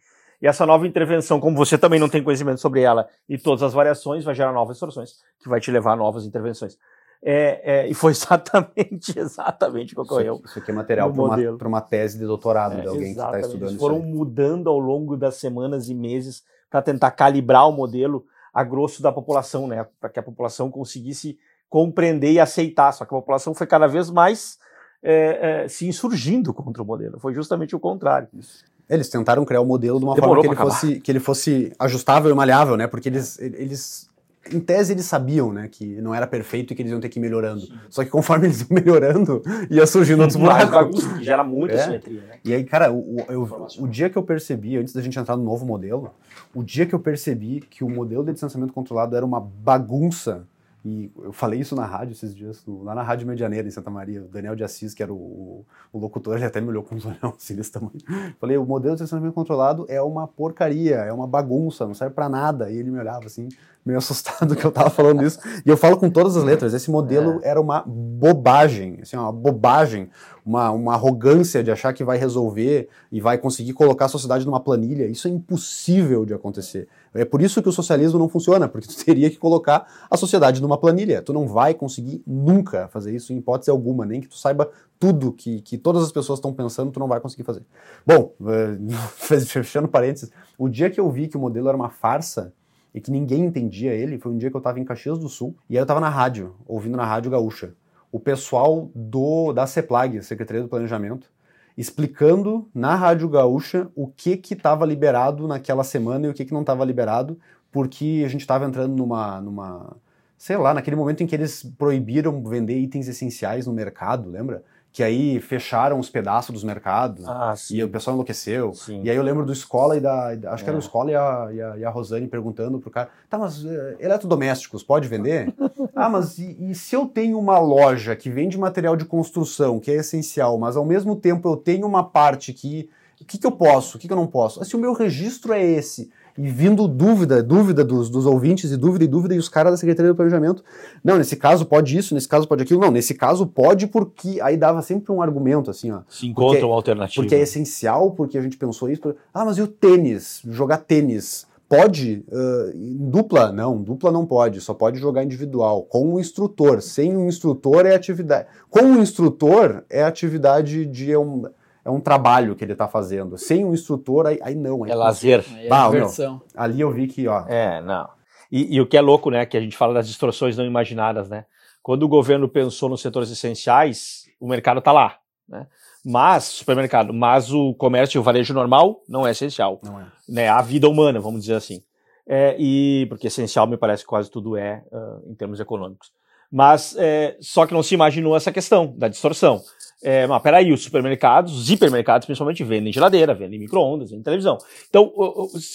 E essa nova intervenção, como você também não tem conhecimento sobre ela e todas as variações, vai gerar novas distorções, que vai te levar a novas intervenções. É, é, e foi exatamente, exatamente o que ocorreu. Isso, isso aqui é material para uma, uma, tese de doutorado é, de alguém exatamente. que está estudando Eles foram isso. Foram mudando ao longo das semanas e meses para tentar calibrar o modelo a grosso da população, né? Para que a população conseguisse compreender e aceitar. Só que a população foi cada vez mais é, é, se insurgindo contra o modelo. Foi justamente o contrário. Isso. Eles tentaram criar o modelo de uma Demorou forma que ele, fosse, que ele fosse ajustável e maleável, né? Porque eles, eles em tese eles sabiam, né, que não era perfeito e que eles iam ter que ir melhorando. Sim. Só que conforme eles iam melhorando, ia surgindo outros buracos. Gera muita é. simetria, né? E aí, cara, o, eu, o dia que eu percebi, antes da gente entrar no novo modelo, o dia que eu percebi que o modelo de distanciamento controlado era uma bagunça e eu falei isso na rádio esses dias, lá na Rádio Medianeira, em Santa Maria. O Daniel de Assis, que era o, o, o locutor, ele até me olhou com os olhos assim desse tamanho. Falei, o modelo de estacionamento controlado é uma porcaria, é uma bagunça, não serve para nada. E ele me olhava assim, meio assustado que eu tava falando isso. E eu falo com todas as letras, esse modelo é. era uma bobagem, assim, uma bobagem, uma, uma arrogância de achar que vai resolver e vai conseguir colocar a sociedade numa planilha. Isso é impossível de acontecer. É por isso que o socialismo não funciona, porque tu teria que colocar a sociedade numa planilha. Tu não vai conseguir nunca fazer isso em hipótese alguma, nem que tu saiba tudo que, que todas as pessoas estão pensando, tu não vai conseguir fazer. Bom, fechando parênteses, o dia que eu vi que o modelo era uma farsa, e que ninguém entendia ele, foi um dia que eu estava em Caxias do Sul, e aí eu estava na rádio, ouvindo na Rádio Gaúcha, o pessoal do da CEPLAG, Secretaria do Planejamento, explicando na Rádio Gaúcha o que que estava liberado naquela semana e o que que não estava liberado, porque a gente estava entrando numa, numa, sei lá, naquele momento em que eles proibiram vender itens essenciais no mercado, lembra? Que aí fecharam os pedaços dos mercados ah, e o pessoal enlouqueceu. Sim. E aí eu lembro do Escola e da. Acho é. que era o é. Escola e a, e, a, e a Rosane perguntando pro cara: tá, mas uh, eletrodomésticos pode vender? ah, mas e, e, se eu tenho uma loja que vende material de construção, que é essencial, mas ao mesmo tempo eu tenho uma parte que. O que, que eu posso? O que, que eu não posso? Ah, se o meu registro é esse, e vindo dúvida, dúvida dos, dos ouvintes, e dúvida e dúvida, e os caras da Secretaria do Planejamento, não, nesse caso pode isso, nesse caso pode aquilo, não, nesse caso pode porque, aí dava sempre um argumento, assim, ó. Se encontra uma alternativa. Porque é essencial, porque a gente pensou isso, ah, mas e o tênis, jogar tênis? Pode uh, dupla? Não, dupla não pode, só pode jogar individual, com um instrutor. Sem um instrutor é atividade. Com um instrutor é atividade de um, é um trabalho que ele está fazendo. Sem um instrutor, aí, aí não. Aí é lazer. é bah, diversão. ali eu vi que, ó. É, não. E, e, o que é louco, né, que a gente fala das distorções não imaginadas, né? Quando o governo pensou nos setores essenciais, o mercado está lá, né? Mas, supermercado, mas o comércio e o varejo normal não é essencial. Não é. Né? A vida humana, vamos dizer assim. É, e porque essencial me parece que quase tudo é uh, em termos econômicos. Mas é, só que não se imaginou essa questão da distorção. É, mas peraí, os supermercados, os hipermercados principalmente, vendem geladeira, vendem micro-ondas, vendem televisão. Então,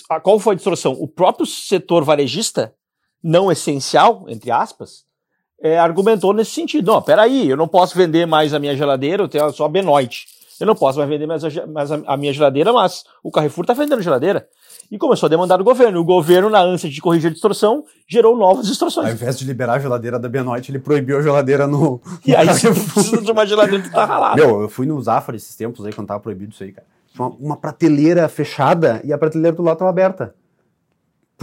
a, qual foi a distorção? O próprio setor varejista, não essencial, entre aspas, é, argumentou nesse sentido. Não, peraí, eu não posso vender mais a minha geladeira, eu tenho só a Benoit. Eu não posso mais vender mais a, mais a, minha geladeira, mas o Carrefour está vendendo geladeira. E começou a demandar do governo. O governo, na ânsia de corrigir a distorção, gerou novas distorções. Ao invés de liberar a geladeira da Benoit, ele proibiu a geladeira no. E aí você precisa de uma geladeira que tá ralada. Meu, eu fui no Zafra esses tempos aí, quando tava proibido isso aí, cara. Uma, uma prateleira fechada e a prateleira do lado tava aberta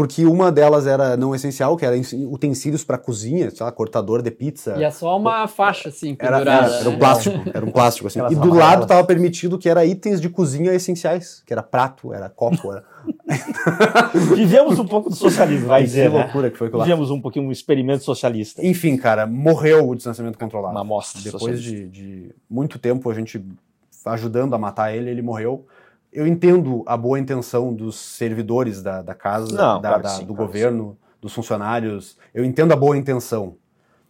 porque uma delas era não essencial, que era utensílios para cozinha, sei lá, cortador de pizza. E é só uma faixa, assim, pendurada. Era, era, era um plástico, era um plástico, assim. e do lado estava permitido que era itens de cozinha essenciais, que era prato, era copo, era... Vivemos um pouco do socialismo, vai dizer, Que né? loucura que foi lá. Vivemos um pouquinho um experimento socialista. Enfim, cara, morreu o distanciamento controlado. Uma amostra Depois de, de muito tempo a gente ajudando a matar ele, ele morreu eu entendo a boa intenção dos servidores da, da casa, Não, da, claro da, sim, do claro governo, sim. dos funcionários. Eu entendo a boa intenção.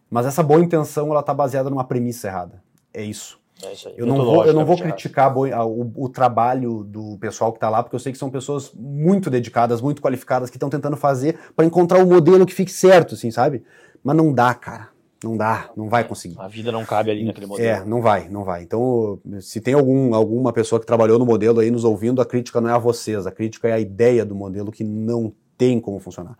Mas essa boa intenção ela está baseada numa premissa errada. É isso. É isso eu, não vou, eu não vou criticar a, o, o, trabalho do pessoal que está lá, porque eu sei que são pessoas muito dedicadas, muito qualificadas, que estão tentando fazer para encontrar o um modelo que fique certo, assim, sabe? Mas não dá, cara. Não dá, não vai conseguir. A vida não cabe ali naquele modelo. É, não vai, não vai. Então, se tem algum, alguma pessoa que trabalhou no modelo aí nos ouvindo, a crítica não é a vocês, a crítica é a ideia do modelo que não tem como funcionar.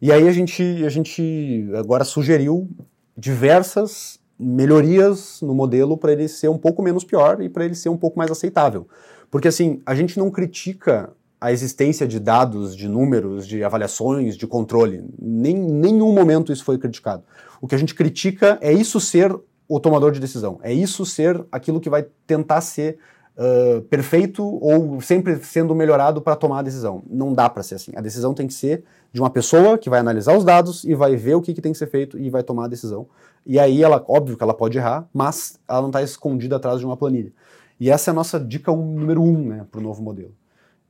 E aí a gente, a gente agora sugeriu diversas melhorias no modelo para ele ser um pouco menos pior e para ele ser um pouco mais aceitável. Porque assim, a gente não critica a existência de dados, de números, de avaliações, de controle. Nem nenhum momento isso foi criticado. O que a gente critica é isso ser o tomador de decisão. É isso ser aquilo que vai tentar ser uh, perfeito ou sempre sendo melhorado para tomar a decisão. Não dá para ser assim. A decisão tem que ser de uma pessoa que vai analisar os dados e vai ver o que, que tem que ser feito e vai tomar a decisão. E aí ela, óbvio que ela pode errar, mas ela não está escondida atrás de uma planilha. E essa é a nossa dica um, número um né, para o novo modelo.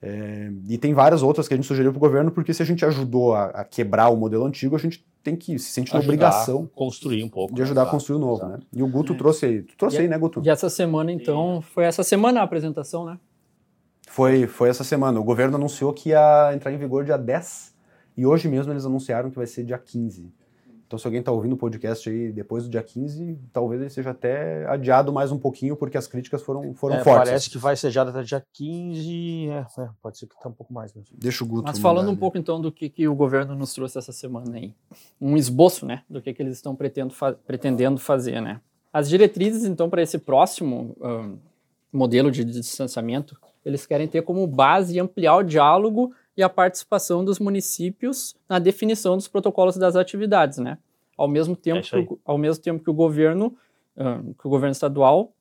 É, e tem várias outras que a gente sugeriu para o governo, porque se a gente ajudou a, a, quebrar o modelo antigo, a gente tem que se sentir na obrigação construir um pouco de ajudar a construir o novo, né? E o Guto é. trouxe aí, tu trouxe e, aí, né, Guto? E essa semana, então, foi essa semana a apresentação, né? Foi, foi essa semana. O governo anunciou que ia entrar em vigor dia 10 e hoje mesmo eles anunciaram que vai ser dia 15. Então, se alguém está ouvindo o podcast aí depois do dia 15, talvez ele seja até adiado mais um pouquinho, porque as críticas foram, foram é, fortes. Parece que vai ser adiado até dia 15, é, é, pode ser que está um pouco mais. Mesmo. Deixa o Guto. Mas falando um pouco então do que, que o governo nos trouxe essa semana aí, um esboço, né, do que, que eles estão fa pretendendo fazer, né. As diretrizes, então, para esse próximo um, modelo de distanciamento, eles querem ter como base ampliar o diálogo e a participação dos municípios na definição dos protocolos das atividades, né? Ao mesmo tempo, é que, ao mesmo tempo que o governo, uh, que o governo estadual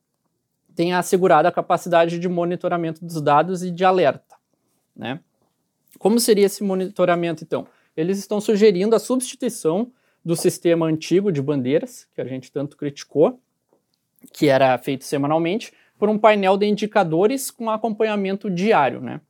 tenha assegurado a capacidade de monitoramento dos dados e de alerta, né? Como seria esse monitoramento, então? Eles estão sugerindo a substituição do sistema antigo de bandeiras, que a gente tanto criticou, que era feito semanalmente, por um painel de indicadores com acompanhamento diário, né?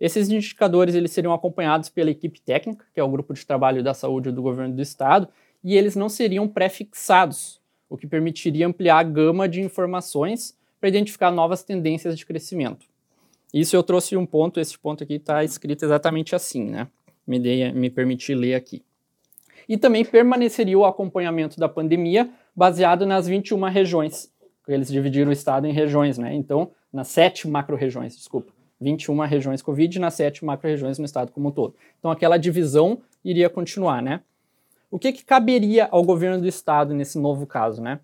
Esses indicadores eles seriam acompanhados pela equipe técnica, que é o grupo de trabalho da saúde do governo do estado, e eles não seriam pré-fixados, o que permitiria ampliar a gama de informações para identificar novas tendências de crescimento. Isso eu trouxe um ponto, esse ponto aqui está escrito exatamente assim, né? Me, dei, me permiti ler aqui. E também permaneceria o acompanhamento da pandemia baseado nas 21 regiões. Eles dividiram o estado em regiões, né? Então, nas sete macro-regiões, desculpa. 21 regiões Covid nas 7 macro-regiões no estado como um todo. Então aquela divisão iria continuar, né? O que, que caberia ao governo do estado nesse novo caso, né?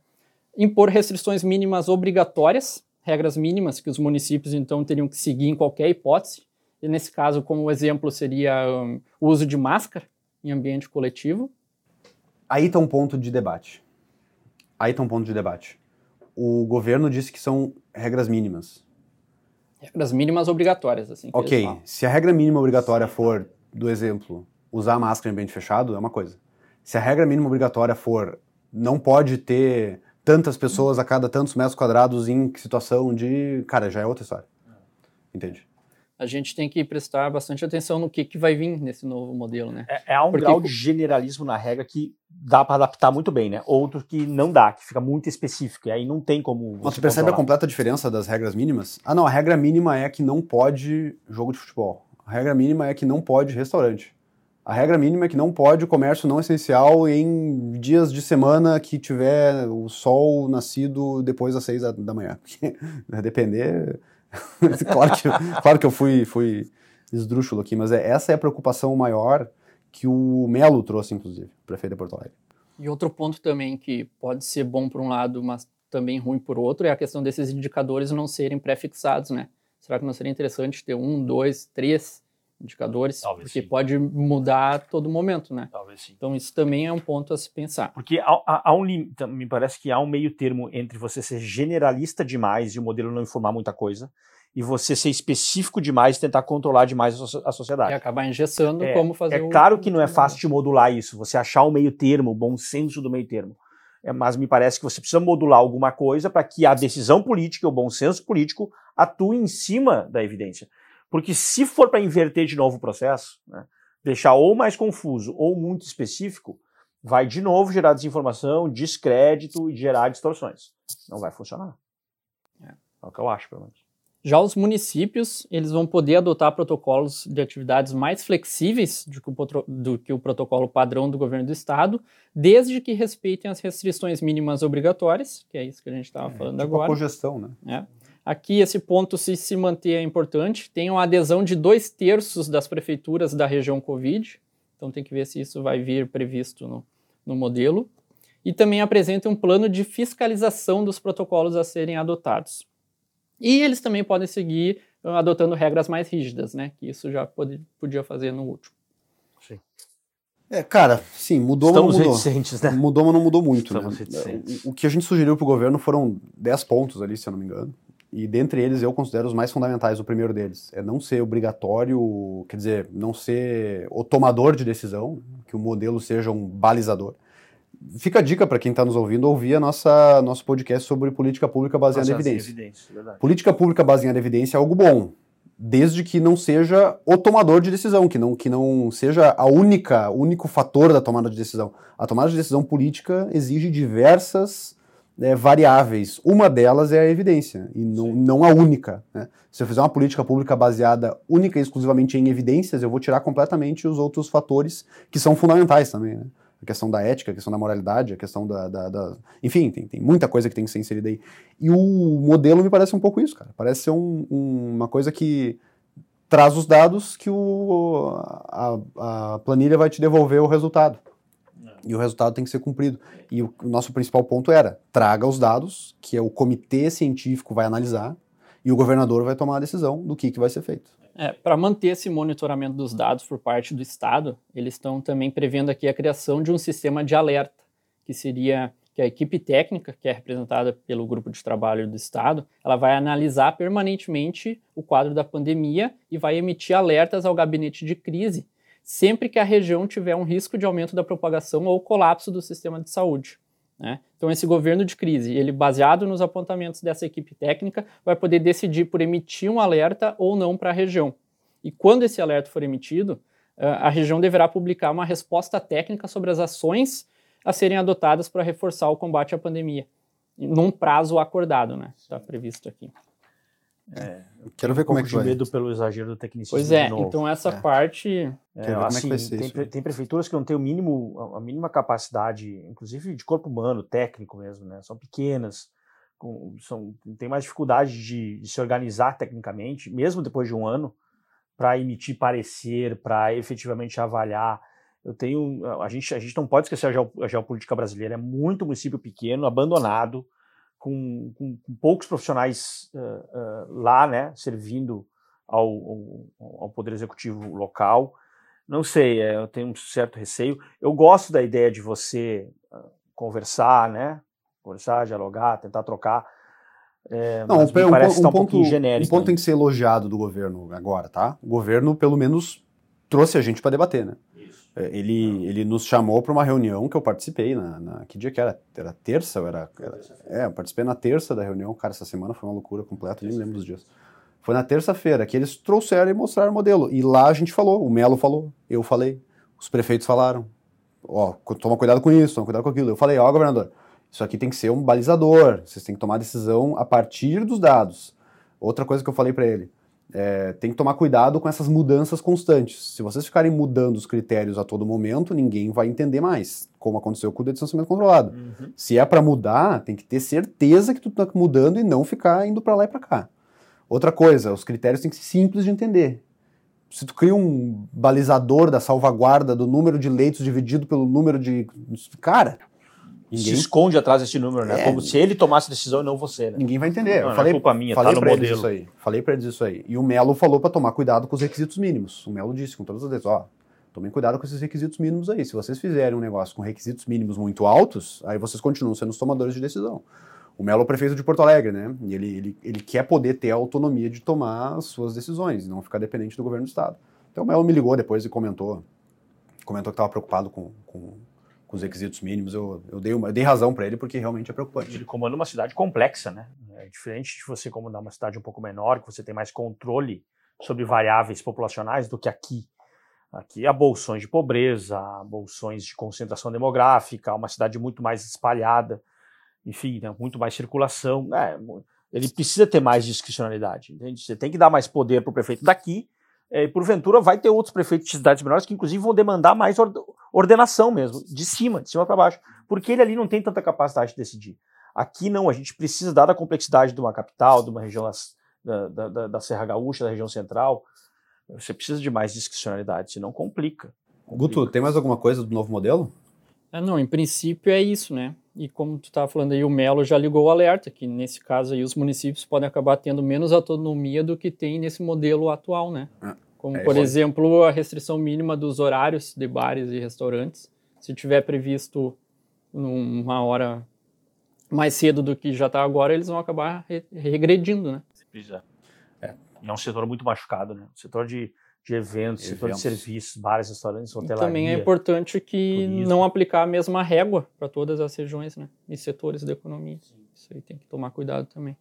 Impor restrições mínimas obrigatórias, regras mínimas que os municípios então teriam que seguir em qualquer hipótese. E nesse caso, como exemplo, seria um, o uso de máscara em ambiente coletivo. Aí está um ponto de debate. Aí está um ponto de debate. O governo disse que são regras mínimas. Regras mínimas obrigatórias, assim. Ok, se a regra mínima obrigatória for, do exemplo, usar máscara em ambiente fechado, é uma coisa. Se a regra mínima obrigatória for não pode ter tantas pessoas a cada tantos metros quadrados em situação de. Cara, já é outra história. Entende? A gente tem que prestar bastante atenção no que, que vai vir nesse novo modelo, né? É, é um Porque... grau de generalismo na regra que dá para adaptar muito bem, né? Outro que não dá, que fica muito específico, e aí não tem como. Você, você percebe controlar. a completa diferença das regras mínimas? Ah, não, a regra mínima é que não pode jogo de futebol. A regra mínima é que não pode restaurante. A regra mínima é que não pode comércio não essencial em dias de semana que tiver o sol nascido depois das seis da manhã. Porque, depender, claro, que, claro que eu fui, fui esdrúxulo aqui, mas é, essa é a preocupação maior que o Melo trouxe, inclusive, prefeito de Porto Alegre. E outro ponto também que pode ser bom por um lado, mas também ruim por outro, é a questão desses indicadores não serem pré-fixados, né? Será que não seria interessante ter um, dois, três indicadores? Talvez porque sim. pode mudar a todo momento, né? Talvez sim. Então isso também é um ponto a se pensar. Porque há, há, há um então, me parece que há um meio termo entre você ser generalista demais e o modelo não informar muita coisa e você ser específico demais e tentar controlar demais a sociedade. E acabar engessando é, como fazer É claro que não é fácil de modular isso, você achar o meio termo, o bom senso do meio termo. É, mas me parece que você precisa modular alguma coisa para que a decisão política, o bom senso político, atue em cima da evidência. Porque se for para inverter de novo o processo, né, deixar ou mais confuso ou muito específico, vai de novo gerar desinformação, descrédito e gerar distorções. Não vai funcionar. É, é o que eu acho, pelo menos. Já os municípios, eles vão poder adotar protocolos de atividades mais flexíveis do que, o, do que o protocolo padrão do governo do estado, desde que respeitem as restrições mínimas obrigatórias, que é isso que a gente estava é, falando tipo agora. A congestão, né? É. Aqui, esse ponto, se se manter, é importante. Tem uma adesão de dois terços das prefeituras da região Covid, então tem que ver se isso vai vir previsto no, no modelo. E também apresenta um plano de fiscalização dos protocolos a serem adotados. E eles também podem seguir uh, adotando regras mais rígidas, né? Que isso já pode, podia fazer no último. Sim. É, cara, sim, mudou, Estamos mas não mudou. Reticentes, né? Mudou, mas não mudou muito. Estamos né? O, o, que a gente sugeriu para o governo foram 10 pontos ali, se eu não me engano. E dentre eles eu considero os mais fundamentais. O primeiro deles é não ser obrigatório, quer dizer, não ser o tomador de decisão, que o modelo seja um balizador fica a dica para quem está nos ouvindo ouvir a nossa nosso podcast sobre política pública baseada em evidência. evidência política pública baseada em evidência é algo bom, desde que não seja o tomador de decisão, que não, que não seja a única, o único fator da tomada de decisão. A tomada de decisão política exige diversas é, variáveis. Uma delas é a evidência, e não, não a única. Né? Se eu fizer uma política pública baseada única e exclusivamente em evidências, eu vou tirar completamente os outros fatores que são fundamentais também. Né? A questão da ética, a questão da moralidade, a questão da. da, da... Enfim, tem, tem, muita coisa que tem que ser inserida aí. E o modelo me parece um pouco isso, cara. Parece ser um, um, uma coisa que traz os dados que o, a, a planilha vai te devolver o resultado. E o resultado tem que ser cumprido. E o, o, nosso principal ponto era: traga os dados, que é o comitê científico vai analisar, e o governador vai tomar a decisão do que, que vai ser feito. É, Para manter esse monitoramento dos dados por parte do Estado, eles estão também prevendo aqui a criação de um sistema de alerta, que seria que a equipe técnica, que é representada pelo grupo de trabalho do Estado, ela vai analisar permanentemente o quadro da pandemia e vai emitir alertas ao gabinete de crise sempre que a região tiver um risco de aumento da propagação ou colapso do sistema de saúde. Né? Então, esse governo de crise, ele baseado nos apontamentos dessa equipe técnica, vai poder decidir por emitir um alerta ou não para a região. E quando esse alerta for emitido, a região deverá publicar uma resposta técnica sobre as ações a serem adotadas para reforçar o combate à pandemia, num prazo acordado, né? Está previsto aqui. É, Quero ver um como é que de vai. medo pelo exagero do tecnicismo. Pois é, então essa é. parte. É, assim, tem, tem, prefeituras que não têm o mínimo, a mínima capacidade, inclusive de corpo humano, técnico mesmo, né? São pequenas, com, são, tem mais dificuldade de, de se organizar tecnicamente, mesmo depois de um ano, para emitir parecer, para efetivamente avaliar. Eu tenho. A gente, a gente não pode esquecer a geopolítica brasileira, é muito município pequeno, abandonado com, com, com poucos profissionais uh, uh, lá, né, servindo ao, ao, ao, Poder Executivo local. Não sei, é, eu tenho um certo receio. Eu gosto da ideia de você uh, conversar, né, conversar, dialogar, tentar trocar. É, não, um, um, parece um, tá um, ponto, um genérico. Um ponto tem que ser elogiado do governo agora, tá? O governo, pelo menos, trouxe a gente para debater, né? É, ele, ele nos chamou para uma reunião que eu participei na, na, Que dia que era? Era terça? Ou era, era, é, eu participei na terça da reunião. Cara, essa semana foi uma loucura completa, nem lembro dos dias. Foi na terça-feira que eles trouxeram e mostraram o modelo. E lá a gente falou, o Melo falou, eu falei, os prefeitos falaram. Ó, toma cuidado com isso, toma cuidado com aquilo. Eu falei, ó, governador, isso aqui tem que ser um balizador. Vocês têm que tomar decisão a partir dos dados. Outra coisa que eu falei para ele é, tem que tomar cuidado com essas mudanças constantes. Se vocês ficarem mudando os critérios a todo momento, ninguém vai entender mais, como aconteceu com o distanciamento controlado. Uhum. Se é para mudar, tem que ter certeza que tu está mudando e não ficar indo para lá e para cá. Outra coisa, os critérios têm que ser simples de entender. Se tu cria um balizador da salvaguarda do número de leitos dividido pelo número de. Cara, Ninguém... se esconde atrás desse número, né? É, Como se ele tomasse decisão e não você, né? Ninguém vai entender. Não, eu falei, não é culpa minha, falei tá no modelo. Isso aí. Falei para eles isso aí. E o Melo falou para tomar cuidado com os requisitos mínimos. O Melo disse com todas as vezes, ó, tomem cuidado com esses requisitos mínimos aí. Se vocês fizerem um negócio com requisitos mínimos muito altos, aí vocês continuam sendo os tomadores de decisão. O Melo é o prefeito de Porto Alegre, né? E ele, ele, ele quer poder ter a autonomia de tomar as suas decisões, não ficar dependente do governo do estado. Então o Melo me ligou depois e comentou, comentou que estava preocupado com, com com os requisitos mínimos, eu, eu, dei, uma, eu dei razão para ele porque realmente é preocupante. Ele comanda uma cidade complexa, né? É diferente de você comandar uma cidade um pouco menor, que você tem mais controle sobre variáveis populacionais do que aqui. Aqui há bolsões de pobreza, há bolsões de concentração demográfica, uma cidade muito mais espalhada, enfim, né, muito mais circulação. É, ele precisa ter mais discricionalidade. Entende? Você tem que dar mais poder para o prefeito daqui é, porventura vai ter outros prefeitos de cidades menores que inclusive vão demandar mais ordenação mesmo, de cima, de cima para baixo, porque ele ali não tem tanta capacidade de decidir. Aqui não, a gente precisa, dada a complexidade de uma capital, de uma região da, da, da Serra Gaúcha, da região central, você precisa de mais discricionalidade, senão complica. complica. Guto, tem mais alguma coisa do novo modelo? É, não, em princípio é isso, né? E como tu estava falando aí, o Melo já ligou o alerta, que nesse caso aí os municípios podem acabar tendo menos autonomia do que tem nesse modelo atual, né? É. Como, é, por exemplo, a restrição mínima dos horários de bares e restaurantes. Se tiver previsto uma hora mais cedo do que já está agora, eles vão acabar re regredindo, né? É. é um setor muito machucado, né? O setor de de eventos, eventos. setor de serviços, bares, restaurantes, hotelaria. E também é importante que turismo. não aplicar a mesma régua para todas as regiões né? e setores da economia. Isso aí tem que tomar cuidado também.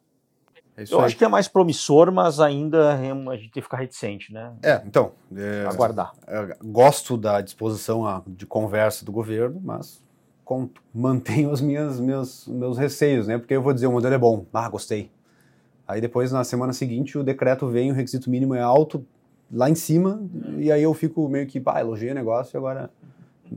É isso Eu aí. acho que é mais promissor, mas ainda é a gente tem que ficar reticente, né? É, então, é, Aguardar. é, gosto da disposição a- de conversa do governo, mas con- mantenho as minhas, meus, meus receios, né? Porque eu vou dizer, o modelo é bom, ah, gostei. Aí depois, na semana seguinte, o decreto vem, o requisito mínimo é alto, lá em cima, e aí eu fico meio que, pá, elogiei o negócio e agora,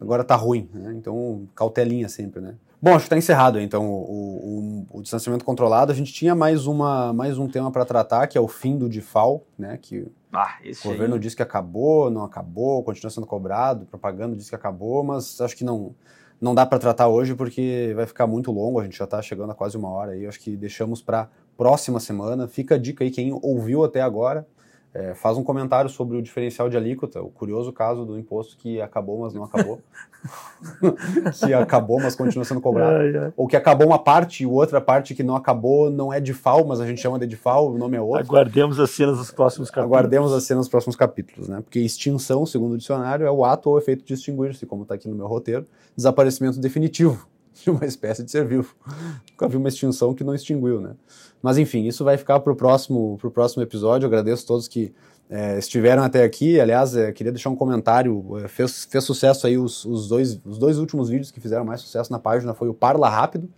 agora tá ruim, né? Então, cautelinha sempre, né? Bom, acho que tá encerrado, então, o, o- o distanciamento controlado. A gente tinha mais, uma, mais um tema para tratar, que é o fim do DIFAL, né? Que Ah, o governo aí. diz que acabou, não acabou, continua sendo cobrado, propaganda diz que acabou, mas acho que não, não dá para tratar hoje porque vai ficar muito longo, a gente já está chegando a quase uma hora aí, acho que deixamos para próxima semana. Fica a dica aí, quem ouviu até agora, é, faz um comentário sobre o diferencial de alíquota, o curioso caso do imposto que acabou, mas não acabou. que acabou, mas continua sendo cobrado. Ai, ai. Ou que acabou uma parte e outra parte que não acabou não é de FAO, mas a gente chama de DIFAL, o nome é outro. Aguardemos as cenas dos próximos capítulos. Aguardemos as cenas nos próximos capítulos, né? Porque extinção, segundo o dicionário, é o ato ou efeito de extinguir-se, como está aqui no meu roteiro, desaparecimento definitivo de uma espécie de ser vivo. Nunca vi uma extinção que não extinguiu, né? Mas enfim, isso vai ficar para o próximo, pro próximo episódio. Eu agradeço a todos que eh, estiveram até aqui. Aliás, eh, queria deixar um comentário. eh, fez, fez sucesso aí os, os, dois, os dois últimos vídeos que fizeram mais sucesso na página foi o Parla Rápido.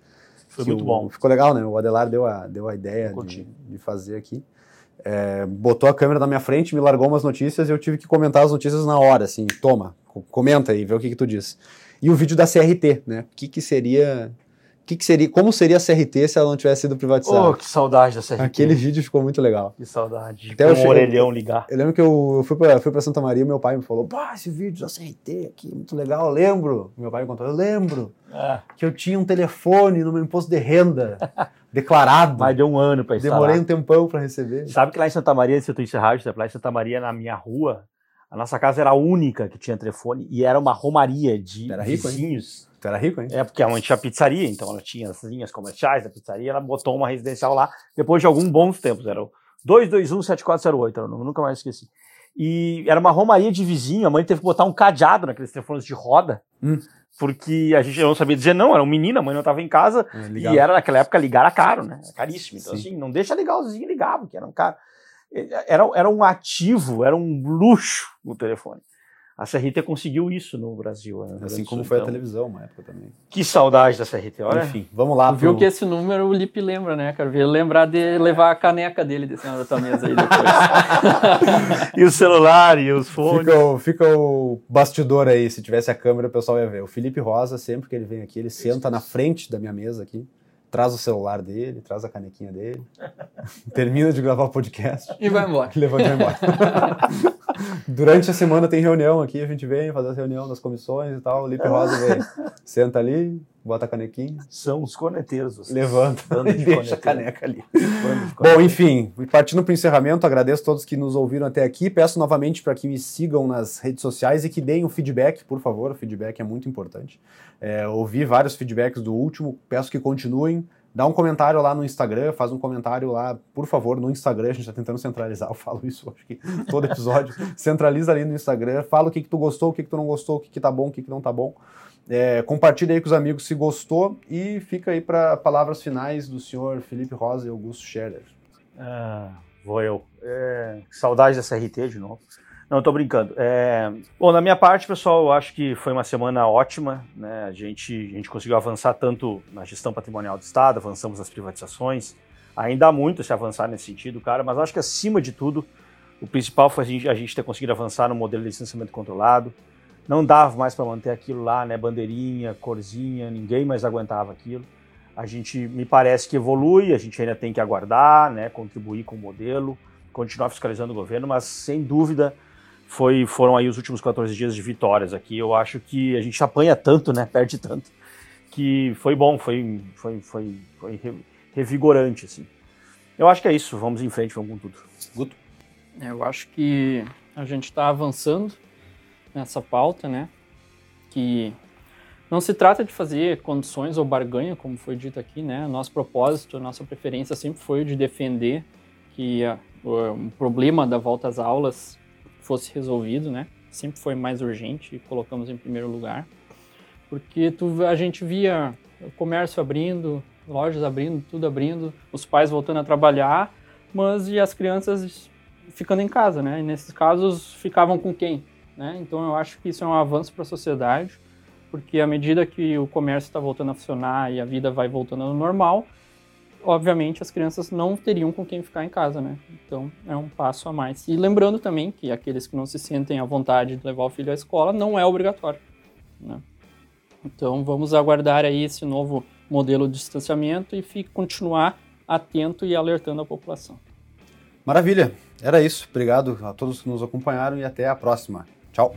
Foi muito o- bom. Ficou legal, né? O Adelar deu a, deu a ideia de, de fazer aqui. É, botou a câmera na minha frente, me largou umas notícias e eu tive que comentar as notícias na hora, assim, toma, co- comenta aí, vê o que, que tu diz. E o vídeo da CRT, né? O que, que seria. O que, que seria. Como seria a CRT se ela não tivesse sido privatizada? Oh, que saudade dessa Aquele vídeo ficou muito legal. Que saudade. Até Com eu um cheguei- orelhão ligar. Eu lembro que eu, fui pra, fui pra Santa Maria e meu pai me falou: Pá, esse vídeo da CRT aqui, muito legal, eu lembro. Meu pai me contou, eu lembro É, que eu tinha um telefone no meu imposto de renda declarado. mas deu um ano pra instalar. Demorei um tempão pra receber. Sabe que lá em Santa Maria, se eu tô encerrado, lá em Santa Maria, na minha rua, a nossa casa era a única que tinha telefone e era uma romaria de Era rico, hein? vizinhos. Tu era rico, hein? É, porque a mãe tinha pizzaria, então ela tinha as linhas comerciais da pizzaria, ela botou uma residencial lá, depois de alguns bons tempos, era o 2217408, era o nunca mais esqueci. E era uma romaria de vizinho, a mãe teve que botar um cadeado naqueles telefones de roda, Hum. porque a gente não sabia dizer não, era um menino, a mãe não estava em casa, É, e era naquela época ligar era caro, né? Era caríssimo. Então, Sim. assim, não deixa ligar o vizinho ligar, porque era um caro. Era, era um ativo, era um luxo o telefone. A CRT conseguiu isso no Brasil. né, no Assim como foi a Então, televisão uma época também. Que saudade da CRT, olha. Enfim, vamos lá. Tu viu pro- que esse número o Lipe lembra, né, cara? Veio lembrar de levar a caneca dele de cima da tua mesa aí depois. E o celular, e os fones. Fica o, fica o bastidor aí, se tivesse a câmera o pessoal ia ver. O Felipe Rosa, sempre que ele vem aqui, ele senta na frente da minha mesa aqui, traz o celular dele, traz a canequinha dele, termina de gravar o podcast e vai embora. levanta e vai embora. Durante a semana tem reunião aqui, a gente vem fazer a reunião das comissões e tal, o Felipe Rosa vem, senta ali, bota a canequinha, São os corneteiros. Vocês. levanta Bando e de deixa a caneca ali. Bom, enfim, partindo para o encerramento, agradeço a todos que nos ouviram até aqui. Peço novamente para que me sigam nas redes sociais e que deem o feedback, por favor. O feedback é muito importante. É, ouvi vários feedbacks do último, peço que continuem. Dá um comentário lá no Instagram, faz um comentário lá, por favor, no Instagram. A gente está tentando centralizar, eu falo isso, acho que todo episódio. Centraliza ali no Instagram, fala o que, que tu gostou, o que, que tu não gostou, o que, que tá bom, o que, que não tá bom. É, compartilha aí com os amigos se gostou e fica aí para palavras finais do senhor Felipe Rosa e Augusto Scherer. Ah, vou eu. É, saudade dessa RT de novo. Não, tô brincando. É, bom, da minha parte, pessoal, eu acho que foi uma semana ótima. Né? A, gente, a gente conseguiu avançar tanto na gestão patrimonial do Estado, avançamos nas privatizações. Ainda há muito se avançar nesse sentido, cara, mas acho que acima de tudo, o principal foi a gente, a gente ter conseguido avançar no modelo de licenciamento controlado. Não dava mais para manter aquilo lá, né? Bandeirinha, corzinha, ninguém mais aguentava aquilo. A gente me parece que evolui, a gente ainda tem que aguardar, né, contribuir com o modelo, continuar fiscalizando o governo, mas sem dúvida foi, foram aí os últimos 14 dias de vitórias aqui. Eu acho que a gente apanha tanto, né, perde tanto, que foi bom, foi, foi, foi, foi re- revigorante, assim. Eu acho que é isso, vamos em frente, vamos com tudo. Guto? Eu acho que a gente está avançando nessa pauta, né? Que não se trata de fazer condições ou barganha, como foi dito aqui, né? Nosso propósito, nossa preferência sempre foi de defender que a- o um problema da volta às aulas fosse resolvido, né? Sempre foi mais urgente e colocamos em primeiro lugar, porque tu, a gente via o comércio abrindo, lojas abrindo, tudo abrindo, os pais voltando a trabalhar, mas e as crianças ficando em casa, né? E nesses casos ficavam com quem? Né? Então eu acho que isso é um avanço para a sociedade, porque à medida que o comércio está voltando a funcionar e a vida vai voltando ao normal, obviamente as crianças não teriam com quem ficar em casa, né? Então é um passo a mais. E lembrando também que aqueles que não se sentem à vontade de levar o filho à escola não é obrigatório, né? Então vamos aguardar aí esse novo modelo de distanciamento e fique, continuar atento e alertando a população. Maravilha, era isso. Obrigado a todos que nos acompanharam e até a próxima. 瞧